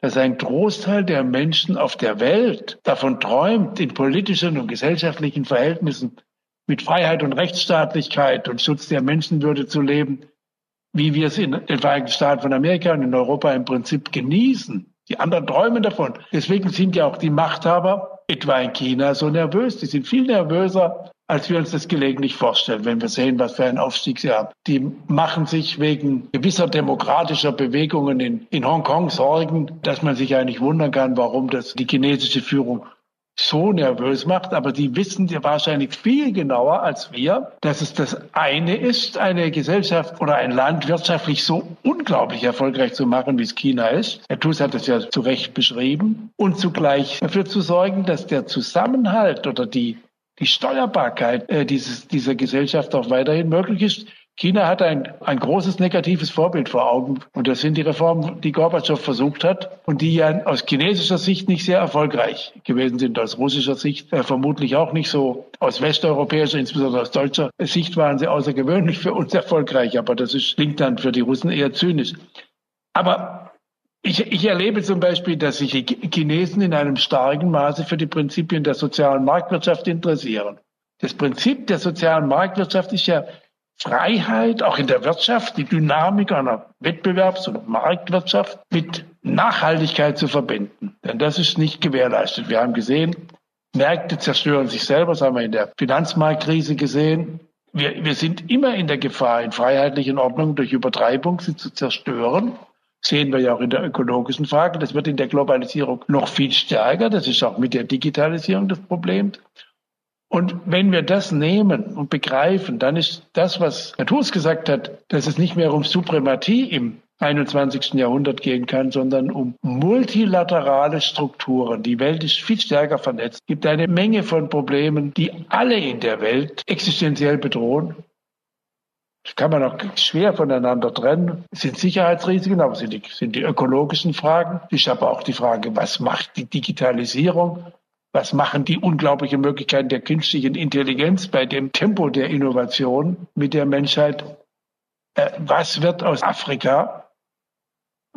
dass ein Großteil der Menschen auf der Welt davon träumt, in politischen und gesellschaftlichen Verhältnissen mit Freiheit und Rechtsstaatlichkeit und Schutz der Menschenwürde zu leben, wie wir es in den Vereinigten Staaten von Amerika und in Europa im Prinzip genießen. Die anderen träumen davon. Deswegen sind ja auch die Machthaber, etwa in China, so nervös. Die sind viel nervöser, als wir uns das gelegentlich vorstellen, wenn wir sehen, was für einen Aufstieg sie haben. Die machen sich wegen gewisser demokratischer Bewegungen in, in Hongkong Sorgen, dass man sich eigentlich wundern kann, warum das die chinesische Führung so nervös macht, aber die wissen ja wahrscheinlich viel genauer als wir, dass es das eine ist, eine Gesellschaft oder ein Land wirtschaftlich so unglaublich erfolgreich zu machen, wie es China ist. Herr Thus hat es ja zu Recht beschrieben. Und zugleich dafür zu sorgen, dass der Zusammenhalt oder die die Steuerbarkeit äh, dieses, dieser Gesellschaft auch weiterhin möglich ist. China hat ein, ein großes negatives Vorbild vor Augen. Und das sind die Reformen, die Gorbatschow versucht hat und die ja aus chinesischer Sicht nicht sehr erfolgreich gewesen sind. Aus russischer Sicht äh, vermutlich auch nicht so. Aus westeuropäischer, insbesondere aus deutscher Sicht waren sie außergewöhnlich für uns erfolgreich. Aber das ist, klingt dann für die Russen eher zynisch. Aber ich, ich erlebe zum Beispiel, dass sich die Chinesen in einem starken Maße für die Prinzipien der sozialen Marktwirtschaft interessieren. Das Prinzip der sozialen Marktwirtschaft ist ja Freiheit, auch in der Wirtschaft, die Dynamik einer Wettbewerbs- und Marktwirtschaft mit Nachhaltigkeit zu verbinden. Denn das ist nicht gewährleistet. Wir haben gesehen, Märkte zerstören sich selber, das haben wir in der Finanzmarktkrise gesehen. Wir, wir sind immer in der Gefahr, in freiheitlichen Ordnungen durch Übertreibung sie zu zerstören. Sehen wir ja auch in der ökologischen Frage. Das wird in der Globalisierung noch viel stärker. Das ist auch mit der Digitalisierung das Problem. Und wenn wir das nehmen und begreifen, dann ist das, was Herr Thus gesagt hat, dass es nicht mehr um Suprematie im 21. Jahrhundert gehen kann, sondern um multilaterale Strukturen. Die Welt ist viel stärker vernetzt. Es gibt eine Menge von Problemen, die alle in der Welt existenziell bedrohen. Das kann man auch schwer voneinander trennen. Es sind Sicherheitsrisiken, aber es sind die, sind die ökologischen Fragen. Es ist aber auch die Frage, was macht die Digitalisierung? Was machen die unglaublichen Möglichkeiten der künstlichen Intelligenz bei dem Tempo der Innovation mit der Menschheit? Äh, was wird aus Afrika?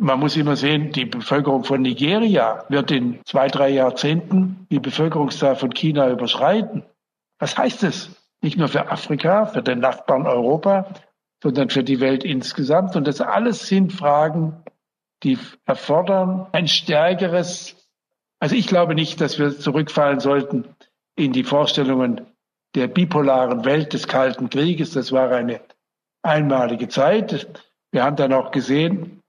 Man muss immer sehen, die Bevölkerung von Nigeria wird in zwei, drei Jahrzehnten die Bevölkerungszahl von China überschreiten. Was heißt das? Nicht nur für Afrika, für den Nachbarn Europa, sondern für die Welt insgesamt. Und das alles sind Fragen, die erfordern ein stärkeres also ich glaube nicht, dass wir zurückfallen sollten in die Vorstellungen der bipolaren Welt des Kalten Krieges. Das war eine einmalige Zeit. Wir haben dann auch gesehen,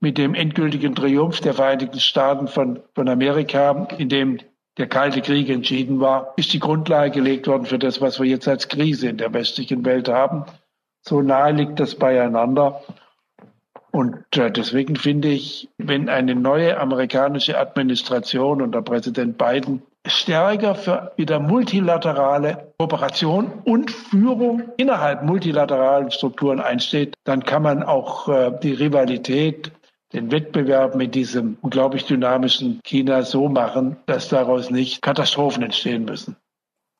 mit dem endgültigen Triumph der Vereinigten Staaten von, von Amerika, in dem der Kalte Krieg entschieden war, ist die Grundlage gelegt worden für das, was wir jetzt als Krise in der westlichen Welt haben. So nahe liegt das beieinander. Und äh, deswegen finde ich, wenn eine neue amerikanische Administration unter Präsident Biden stärker für wieder multilaterale Kooperation und Führung innerhalb multilateralen Strukturen einsteht, dann kann man auch äh, die Rivalität den Wettbewerb mit diesem unglaublich dynamischen China so machen, dass daraus nicht Katastrophen entstehen müssen.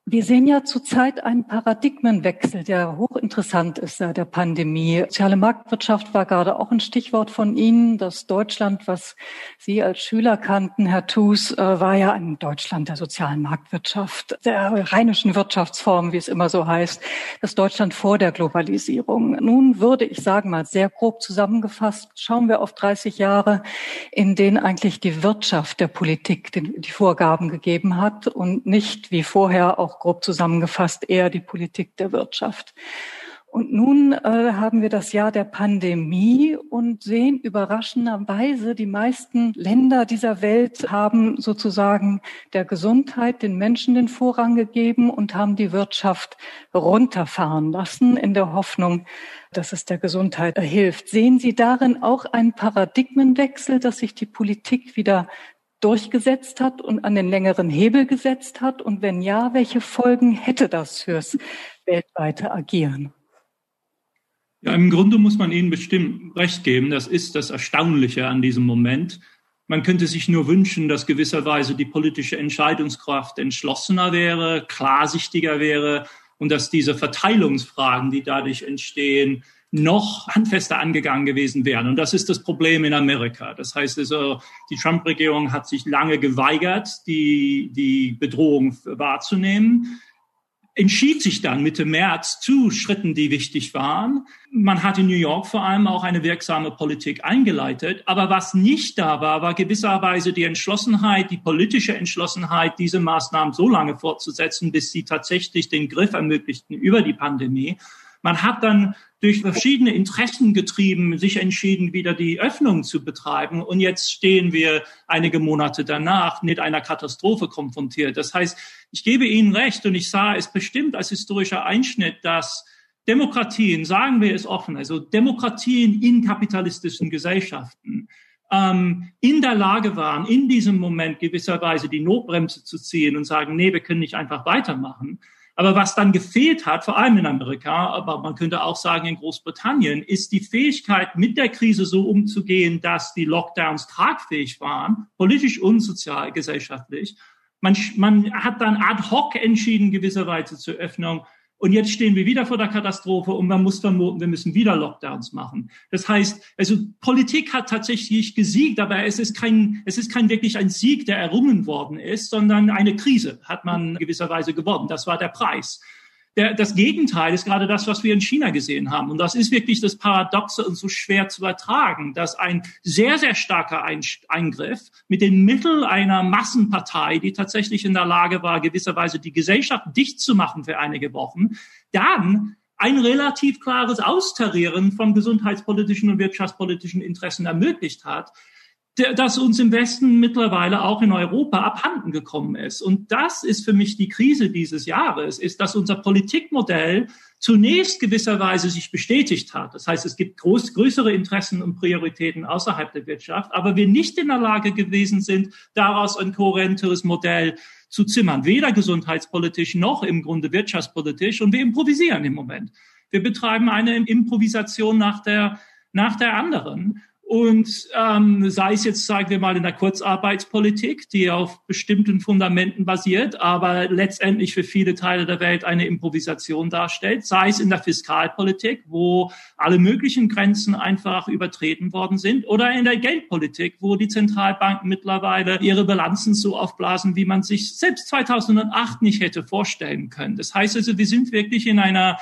Wir sehen ja zurzeit einen Paradigmenwechsel, der hochinteressant ist der Pandemie. Soziale Marktwirtschaft war gerade auch ein Stichwort von Ihnen. Das Deutschland, was Sie als Schüler kannten, Herr Thus, äh, war ja ein Deutschland der sozialen Marktwirtschaft, der rheinischen Wirtschaftsform, wie es immer so heißt. Das Deutschland vor der Globalisierung. Nun würde ich sagen, mal sehr grob zusammengefasst, schauen wir auf 30 Jahre, in denen eigentlich die Wirtschaft der Politik die Vorgaben gegeben hat und nicht wie vorher auch grob zusammengefasst eher die Politik der Wirtschaft. Und nun äh, haben wir das Jahr der Pandemie und sehen überraschenderweise, die meisten Länder dieser Welt haben sozusagen der Gesundheit, den Menschen den Vorrang gegeben und haben die Wirtschaft runterfahren lassen in der Hoffnung, dass es der Gesundheit hilft. Sehen Sie darin auch einen Paradigmenwechsel, dass sich die Politik wieder durchgesetzt hat und an den längeren Hebel gesetzt hat? Und wenn ja, welche Folgen hätte das fürs weltweite Agieren? Ja, im Grunde muss man Ihnen bestimmt recht geben. Das ist das Erstaunliche an diesem Moment. Man könnte sich nur wünschen, dass gewisserweise die politische Entscheidungskraft entschlossener wäre, klarsichtiger wäre und dass diese Verteilungsfragen, die dadurch entstehen, noch handfester angegangen gewesen wären. Und das ist das Problem in Amerika. Das heißt also, die Trump-Regierung hat sich lange geweigert, die, die Bedrohung wahrzunehmen entschied sich dann Mitte März zu Schritten, die wichtig waren. Man hat in New York vor allem auch eine wirksame Politik eingeleitet. Aber was nicht da war, war gewisserweise die Entschlossenheit, die politische Entschlossenheit, diese Maßnahmen so lange fortzusetzen, bis sie tatsächlich den Griff ermöglichten über die Pandemie. Man hat dann durch verschiedene Interessen getrieben sich entschieden, wieder die Öffnung zu betreiben. Und jetzt stehen wir einige Monate danach mit einer Katastrophe konfrontiert. Das heißt, ich gebe Ihnen recht und ich sah es bestimmt als historischer Einschnitt, dass Demokratien, sagen wir es offen, also Demokratien in kapitalistischen Gesellschaften, ähm, in der Lage waren, in diesem Moment gewisserweise die Notbremse zu ziehen und sagen, nee, wir können nicht einfach weitermachen. Aber was dann gefehlt hat, vor allem in Amerika, aber man könnte auch sagen in Großbritannien, ist die Fähigkeit, mit der Krise so umzugehen, dass die Lockdowns tragfähig waren, politisch und sozial, gesellschaftlich. Man, man hat dann ad hoc entschieden, gewisserweise zur Öffnung und jetzt stehen wir wieder vor der Katastrophe und man muss vermuten, wir müssen wieder Lockdowns machen. Das heißt, also Politik hat tatsächlich gesiegt, aber es ist kein, es ist kein wirklich ein Sieg, der errungen worden ist, sondern eine Krise hat man gewisserweise gewonnen. Das war der Preis. Der, das Gegenteil ist gerade das, was wir in China gesehen haben. Und das ist wirklich das Paradoxe und so schwer zu ertragen, dass ein sehr, sehr starker Eingriff mit den Mitteln einer Massenpartei, die tatsächlich in der Lage war, gewisserweise die Gesellschaft dicht zu machen für einige Wochen, dann ein relativ klares Austarieren von gesundheitspolitischen und wirtschaftspolitischen Interessen ermöglicht hat, das uns im Westen mittlerweile auch in Europa abhanden gekommen ist. Und das ist für mich die Krise dieses Jahres, ist, dass unser Politikmodell zunächst gewisserweise sich bestätigt hat. Das heißt, es gibt groß, größere Interessen und Prioritäten außerhalb der Wirtschaft, aber wir nicht in der Lage gewesen sind, daraus ein kohärenteres Modell zu zimmern, weder gesundheitspolitisch noch im Grunde wirtschaftspolitisch. Und wir improvisieren im Moment. Wir betreiben eine Improvisation nach der, nach der anderen. Und ähm, sei es jetzt, sagen wir mal, in der Kurzarbeitspolitik, die auf bestimmten Fundamenten basiert, aber letztendlich für viele Teile der Welt eine Improvisation darstellt, sei es in der Fiskalpolitik, wo alle möglichen Grenzen einfach übertreten worden sind, oder in der Geldpolitik, wo die Zentralbanken mittlerweile ihre Bilanzen so aufblasen, wie man sich selbst 2008 nicht hätte vorstellen können. Das heißt also, wir sind wirklich in einer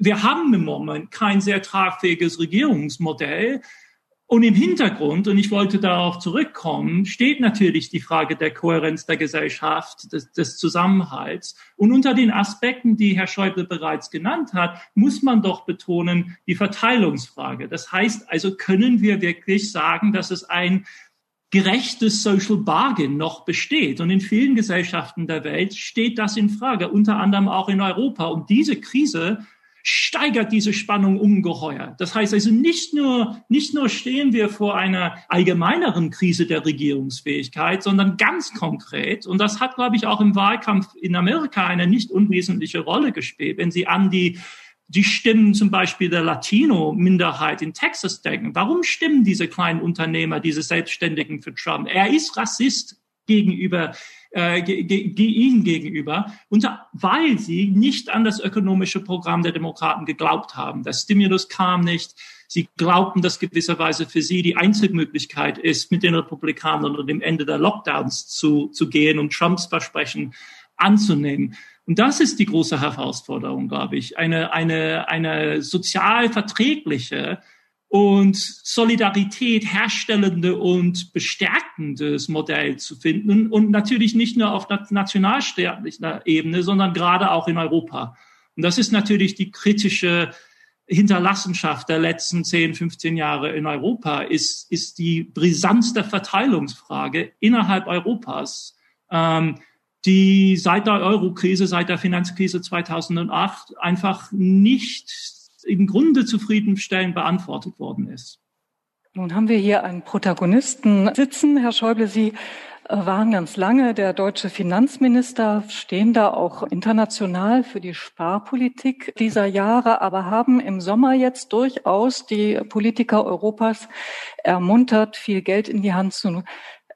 wir haben im Moment kein sehr tragfähiges Regierungsmodell. Und im Hintergrund, und ich wollte darauf zurückkommen, steht natürlich die Frage der Kohärenz der Gesellschaft, des, des, Zusammenhalts. Und unter den Aspekten, die Herr Schäuble bereits genannt hat, muss man doch betonen die Verteilungsfrage. Das heißt also, können wir wirklich sagen, dass es ein gerechtes Social Bargain noch besteht. Und in vielen Gesellschaften der Welt steht das in Frage, unter anderem auch in Europa. Und diese Krise steigert diese Spannung ungeheuer. Das heißt also nicht nur, nicht nur stehen wir vor einer allgemeineren Krise der Regierungsfähigkeit, sondern ganz konkret, und das hat, glaube ich, auch im Wahlkampf in Amerika eine nicht unwesentliche Rolle gespielt, wenn Sie an die die Stimmen zum Beispiel der Latino-Minderheit in Texas denken. Warum stimmen diese kleinen Unternehmer, diese Selbstständigen für Trump? Er ist Rassist gegenüber äh, ge, ge, ihnen gegenüber, und weil sie nicht an das ökonomische Programm der Demokraten geglaubt haben. Der Stimulus kam nicht. Sie glaubten, dass gewisserweise für sie die Einzelmöglichkeit ist, mit den Republikanern unter dem Ende der Lockdowns zu, zu gehen und Trumps Versprechen anzunehmen. Und das ist die große Herausforderung, glaube ich, eine, eine, eine sozial verträgliche und Solidarität herstellende und bestärkendes Modell zu finden und natürlich nicht nur auf nationalstaatlicher Ebene, sondern gerade auch in Europa. Und das ist natürlich die kritische Hinterlassenschaft der letzten 10, 15 Jahre in Europa, ist, ist die Brisanz der Verteilungsfrage innerhalb Europas, ähm, die seit der Euro-Krise, seit der Finanzkrise 2008 einfach nicht im Grunde zufriedenstellend beantwortet worden ist. Nun haben wir hier einen Protagonisten sitzen. Herr Schäuble, Sie äh, waren ganz lange der deutsche Finanzminister, stehen da auch international für die Sparpolitik dieser Jahre, aber haben im Sommer jetzt durchaus die Politiker Europas ermuntert, viel Geld in die Hand zu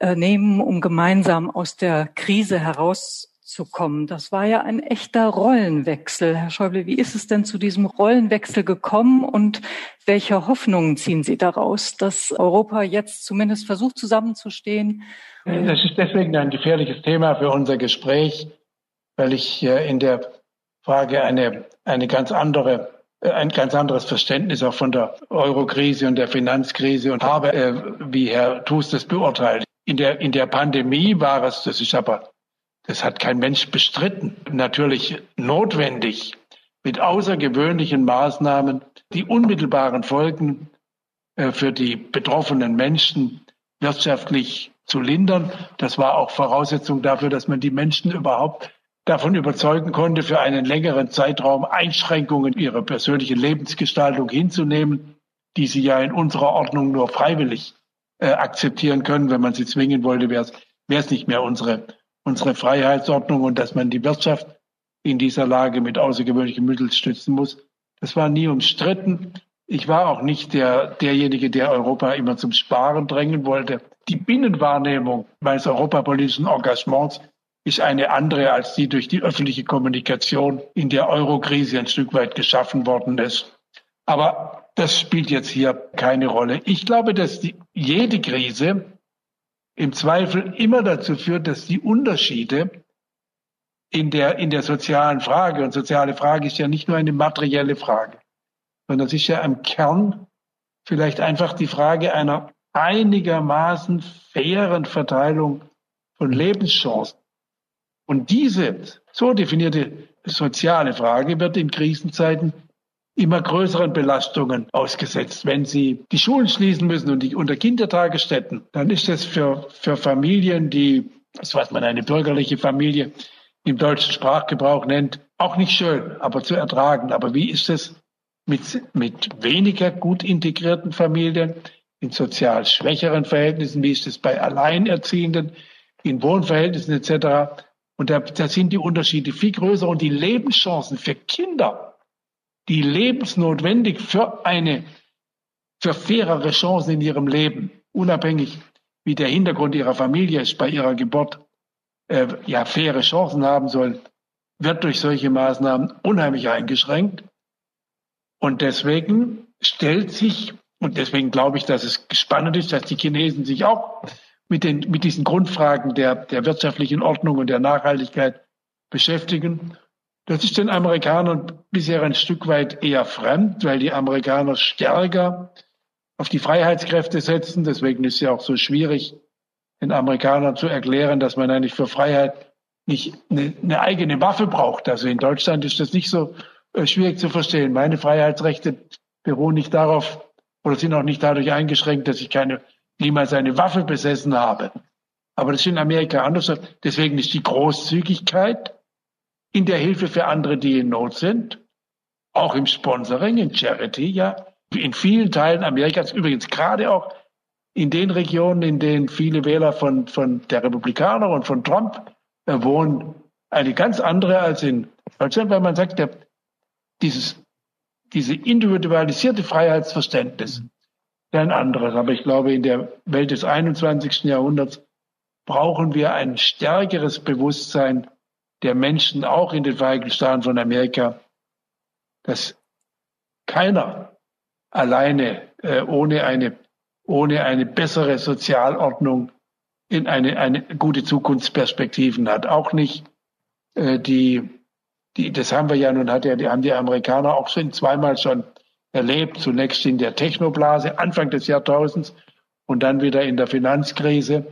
äh, nehmen, um gemeinsam aus der Krise heraus zu kommen. Das war ja ein echter Rollenwechsel. Herr Schäuble, wie ist es denn zu diesem Rollenwechsel gekommen und welche Hoffnungen ziehen Sie daraus, dass Europa jetzt zumindest versucht zusammenzustehen? Das ist deswegen ein gefährliches Thema für unser Gespräch, weil ich in der Frage eine, eine ganz andere ein ganz anderes Verständnis auch von der Eurokrise und der Finanzkrise und habe, äh, wie Herr Thus das beurteilt. In der, in der Pandemie war es, das ist aber das hat kein Mensch bestritten. Natürlich notwendig, mit außergewöhnlichen Maßnahmen die unmittelbaren Folgen äh, für die betroffenen Menschen wirtschaftlich zu lindern. Das war auch Voraussetzung dafür, dass man die Menschen überhaupt davon überzeugen konnte, für einen längeren Zeitraum Einschränkungen ihrer persönlichen Lebensgestaltung hinzunehmen, die sie ja in unserer Ordnung nur freiwillig äh, akzeptieren können. Wenn man sie zwingen wollte, wäre es nicht mehr unsere unsere Freiheitsordnung und dass man die Wirtschaft in dieser Lage mit außergewöhnlichen Mitteln stützen muss. Das war nie umstritten. Ich war auch nicht der, derjenige, der Europa immer zum Sparen drängen wollte. Die Binnenwahrnehmung meines europapolitischen Engagements ist eine andere als die durch die öffentliche Kommunikation in der Eurokrise ein Stück weit geschaffen worden ist. Aber das spielt jetzt hier keine Rolle. Ich glaube, dass die, jede Krise im Zweifel immer dazu führt, dass die Unterschiede in der, in der sozialen Frage, und soziale Frage ist ja nicht nur eine materielle Frage, sondern es ist ja im Kern vielleicht einfach die Frage einer einigermaßen fairen Verteilung von Lebenschancen. Und diese so definierte soziale Frage wird in Krisenzeiten immer größeren Belastungen ausgesetzt. Wenn sie die Schulen schließen müssen und die unter Kindertagesstätten, dann ist das für, für Familien, die, das was man eine bürgerliche Familie im deutschen Sprachgebrauch nennt, auch nicht schön, aber zu ertragen. Aber wie ist es mit, mit weniger gut integrierten Familien, in sozial schwächeren Verhältnissen? Wie ist es bei Alleinerziehenden, in Wohnverhältnissen etc.? Und da, da sind die Unterschiede viel größer und die Lebenschancen für Kinder die lebensnotwendig für eine, für fairere Chancen in ihrem Leben, unabhängig wie der Hintergrund ihrer Familie ist bei ihrer Geburt, äh, ja, faire Chancen haben sollen, wird durch solche Maßnahmen unheimlich eingeschränkt. Und deswegen stellt sich, und deswegen glaube ich, dass es spannend ist, dass die Chinesen sich auch mit, den, mit diesen Grundfragen der, der wirtschaftlichen Ordnung und der Nachhaltigkeit beschäftigen das ist den Amerikanern bisher ein Stück weit eher fremd, weil die Amerikaner stärker auf die Freiheitskräfte setzen. Deswegen ist es ja auch so schwierig, den Amerikanern zu erklären, dass man eigentlich für Freiheit nicht eine, eine eigene Waffe braucht. Also in Deutschland ist das nicht so äh, schwierig zu verstehen. Meine Freiheitsrechte beruhen nicht darauf oder sind auch nicht dadurch eingeschränkt, dass ich keine niemals eine Waffe besessen habe. Aber das ist in Amerika anders. Deswegen ist die Großzügigkeit in der Hilfe für andere, die in Not sind. auch im Sponsoring, in Charity, ja, in vielen Teilen Amerikas, übrigens gerade auch in den Regionen, in denen viele Wähler von, von der Republikaner und von Trump äh, wohnen, eine ganz andere als in Deutschland, weil man sagt, der, dieses, diese individualisierte Freiheitsverständnis ist ein anderes. Aber ich glaube, in der Welt des 21. Jahrhunderts brauchen wir ein stärkeres Bewusstsein der Menschen, auch in den Vereinigten Staaten von Amerika, dass keiner alleine äh, ohne eine ohne eine bessere Sozialordnung in eine, eine gute Zukunftsperspektiven hat. Auch nicht äh, die, die, das haben wir ja nun, hat ja, die haben die Amerikaner auch schon zweimal schon erlebt. Zunächst in der Technoblase Anfang des Jahrtausends und dann wieder in der Finanzkrise.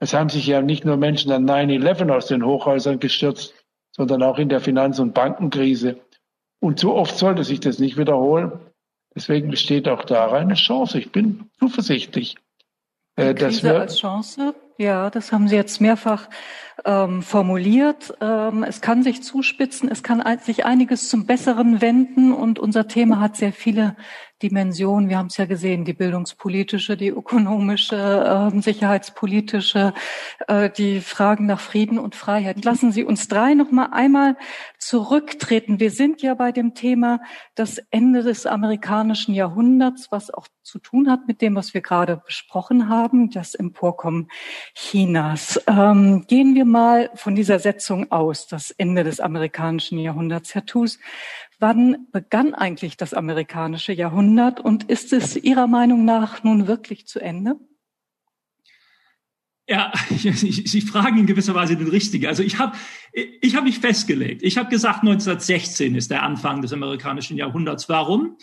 Es haben sich ja nicht nur Menschen an 9-11 aus den Hochhäusern gestürzt, sondern auch in der Finanz- und Bankenkrise. Und so oft sollte sich das nicht wiederholen. Deswegen besteht auch da eine Chance. Ich bin zuversichtlich. Äh, Krise wir als Chance, ja, das haben Sie jetzt mehrfach ähm, formuliert. Ähm, es kann sich zuspitzen, es kann sich einiges zum Besseren wenden und unser Thema hat sehr viele Dimensionen. Wir haben es ja gesehen, die bildungspolitische, die ökonomische, äh, sicherheitspolitische, äh, die Fragen nach Frieden und Freiheit. Lassen Sie uns drei noch mal einmal zurücktreten. Wir sind ja bei dem Thema das Ende des amerikanischen Jahrhunderts, was auch zu tun hat mit dem, was wir gerade besprochen haben, das Emporkommen Chinas. Ähm, gehen wir mal von dieser Setzung aus, das Ende des amerikanischen Jahrhunderts. Herr Thus, wann begann eigentlich das amerikanische Jahrhundert und ist es Ihrer Meinung nach nun wirklich zu Ende? Ja, Sie fragen in gewisser Weise den Richtigen. Also ich habe ich hab mich festgelegt. Ich habe gesagt, 1916 ist der Anfang des amerikanischen Jahrhunderts. Warum?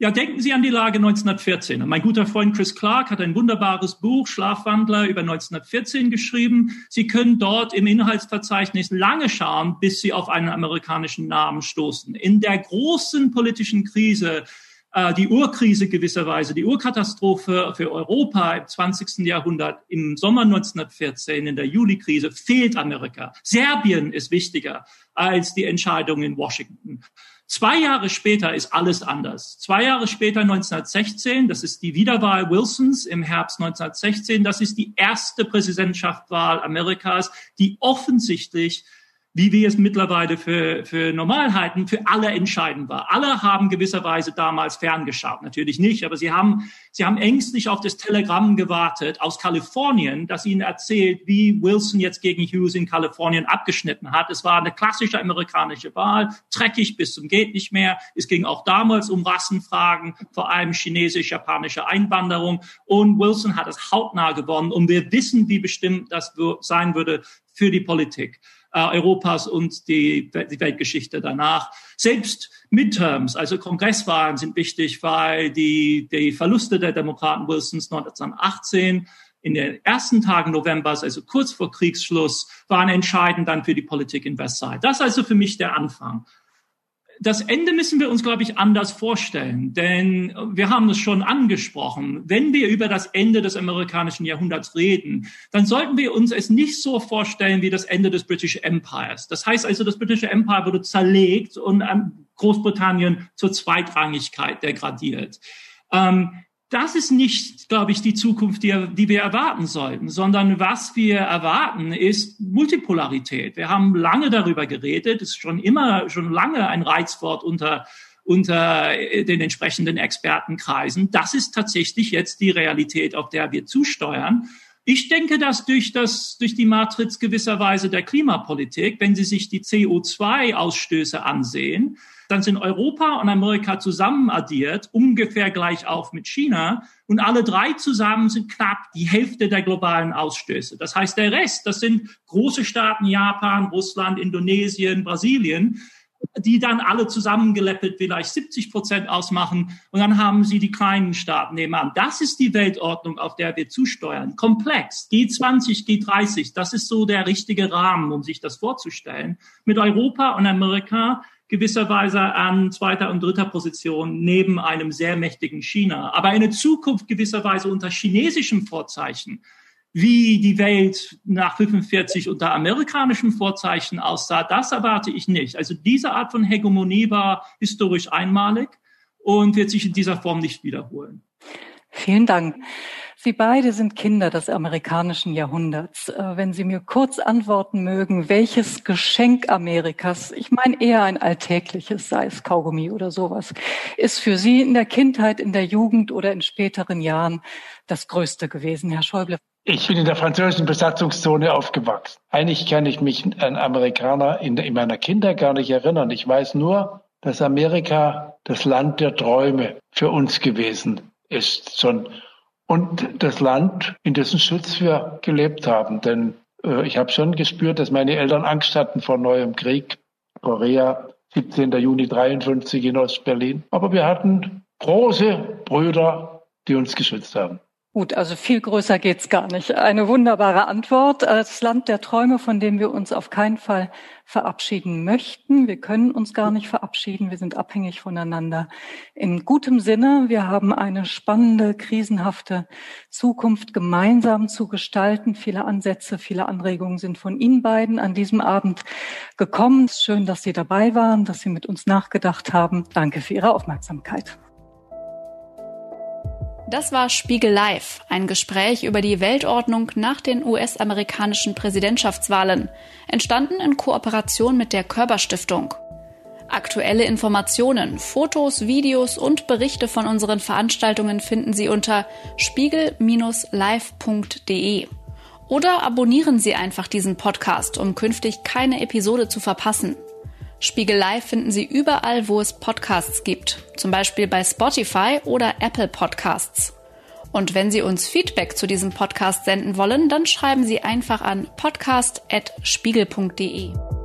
Ja, denken Sie an die Lage 1914. Und mein guter Freund Chris Clark hat ein wunderbares Buch, Schlafwandler, über 1914 geschrieben. Sie können dort im Inhaltsverzeichnis lange schauen, bis Sie auf einen amerikanischen Namen stoßen. In der großen politischen Krise, äh, die Urkrise gewisserweise, die Urkatastrophe für Europa im 20. Jahrhundert, im Sommer 1914, in der Juli-Krise, fehlt Amerika. Serbien ist wichtiger als die Entscheidung in Washington. Zwei Jahre später ist alles anders. Zwei Jahre später, 1916, das ist die Wiederwahl Wilsons im Herbst 1916, das ist die erste Präsidentschaftswahl Amerikas, die offensichtlich wie wir es mittlerweile für, für normal halten, für alle entscheidend war. Alle haben gewisserweise damals ferngeschaut. Natürlich nicht, aber sie haben, sie haben ängstlich auf das Telegramm gewartet aus Kalifornien, das ihnen erzählt, wie Wilson jetzt gegen Hughes in Kalifornien abgeschnitten hat. Es war eine klassische amerikanische Wahl, dreckig bis zum geht nicht mehr. Es ging auch damals um Rassenfragen, vor allem chinesisch-japanische Einwanderung. Und Wilson hat es hautnah gewonnen. Und wir wissen, wie bestimmt das sein würde für die Politik äh, Europas und die, die Weltgeschichte danach. Selbst Midterms, also Kongresswahlen sind wichtig, weil die, die Verluste der Demokraten Wilsons 1918 in den ersten Tagen Novembers, also kurz vor Kriegsschluss, waren entscheidend dann für die Politik in Versailles. Das ist also für mich der Anfang das Ende müssen wir uns, glaube ich, anders vorstellen, denn wir haben es schon angesprochen. Wenn wir über das Ende des amerikanischen Jahrhunderts reden, dann sollten wir uns es nicht so vorstellen wie das Ende des British Empires. Das heißt also, das British Empire wurde zerlegt und Großbritannien zur Zweitrangigkeit degradiert. Ähm, das ist nicht, glaube ich, die Zukunft, die, die, wir erwarten sollten, sondern was wir erwarten, ist Multipolarität. Wir haben lange darüber geredet, ist schon immer, schon lange ein Reizwort unter, unter den entsprechenden Expertenkreisen. Das ist tatsächlich jetzt die Realität, auf der wir zusteuern. Ich denke, dass durch das, durch die Matrix gewisserweise der Klimapolitik, wenn Sie sich die CO2-Ausstöße ansehen, dann sind Europa und Amerika zusammen addiert, ungefähr gleich auf mit China. Und alle drei zusammen sind knapp die Hälfte der globalen Ausstöße. Das heißt, der Rest, das sind große Staaten, Japan, Russland, Indonesien, Brasilien, die dann alle zusammengeleppelt vielleicht 70 Prozent ausmachen. Und dann haben sie die kleinen Staaten nebenan. Das ist die Weltordnung, auf der wir zusteuern. Komplex. G20, G30. Das ist so der richtige Rahmen, um sich das vorzustellen. Mit Europa und Amerika gewisserweise an zweiter und dritter Position neben einem sehr mächtigen China. Aber eine Zukunft gewisserweise unter chinesischem Vorzeichen wie die Welt nach 45 unter amerikanischen Vorzeichen aussah, das erwarte ich nicht. Also diese Art von Hegemonie war historisch einmalig und wird sich in dieser Form nicht wiederholen. Vielen Dank. Sie beide sind Kinder des amerikanischen Jahrhunderts. Äh, wenn Sie mir kurz antworten mögen, welches Geschenk Amerikas, ich meine eher ein alltägliches, sei es Kaugummi oder sowas, ist für Sie in der Kindheit, in der Jugend oder in späteren Jahren das Größte gewesen, Herr Schäuble? Ich bin in der französischen Besatzungszone aufgewachsen. Eigentlich kann ich mich an Amerikaner in, in meiner Kindheit gar nicht erinnern. Ich weiß nur, dass Amerika das Land der Träume für uns gewesen ist. Schon und das Land, in dessen Schutz wir gelebt haben. Denn äh, ich habe schon gespürt, dass meine Eltern Angst hatten vor neuem Krieg. Korea, 17. Juni 53 in Ostberlin. Aber wir hatten große Brüder, die uns geschützt haben. Gut, also viel größer geht's gar nicht. Eine wunderbare Antwort. Das Land der Träume, von dem wir uns auf keinen Fall verabschieden möchten. Wir können uns gar nicht verabschieden. Wir sind abhängig voneinander. In gutem Sinne, wir haben eine spannende, krisenhafte Zukunft gemeinsam zu gestalten. Viele Ansätze, viele Anregungen sind von Ihnen beiden an diesem Abend gekommen. Schön, dass Sie dabei waren, dass Sie mit uns nachgedacht haben. Danke für Ihre Aufmerksamkeit. Das war Spiegel Live, ein Gespräch über die Weltordnung nach den US-amerikanischen Präsidentschaftswahlen, entstanden in Kooperation mit der Körperstiftung. Aktuelle Informationen, Fotos, Videos und Berichte von unseren Veranstaltungen finden Sie unter spiegel-live.de. Oder abonnieren Sie einfach diesen Podcast, um künftig keine Episode zu verpassen. Spiegel Live finden Sie überall, wo es Podcasts gibt, zum Beispiel bei Spotify oder Apple Podcasts. Und wenn Sie uns Feedback zu diesem Podcast senden wollen, dann schreiben Sie einfach an podcast.spiegel.de.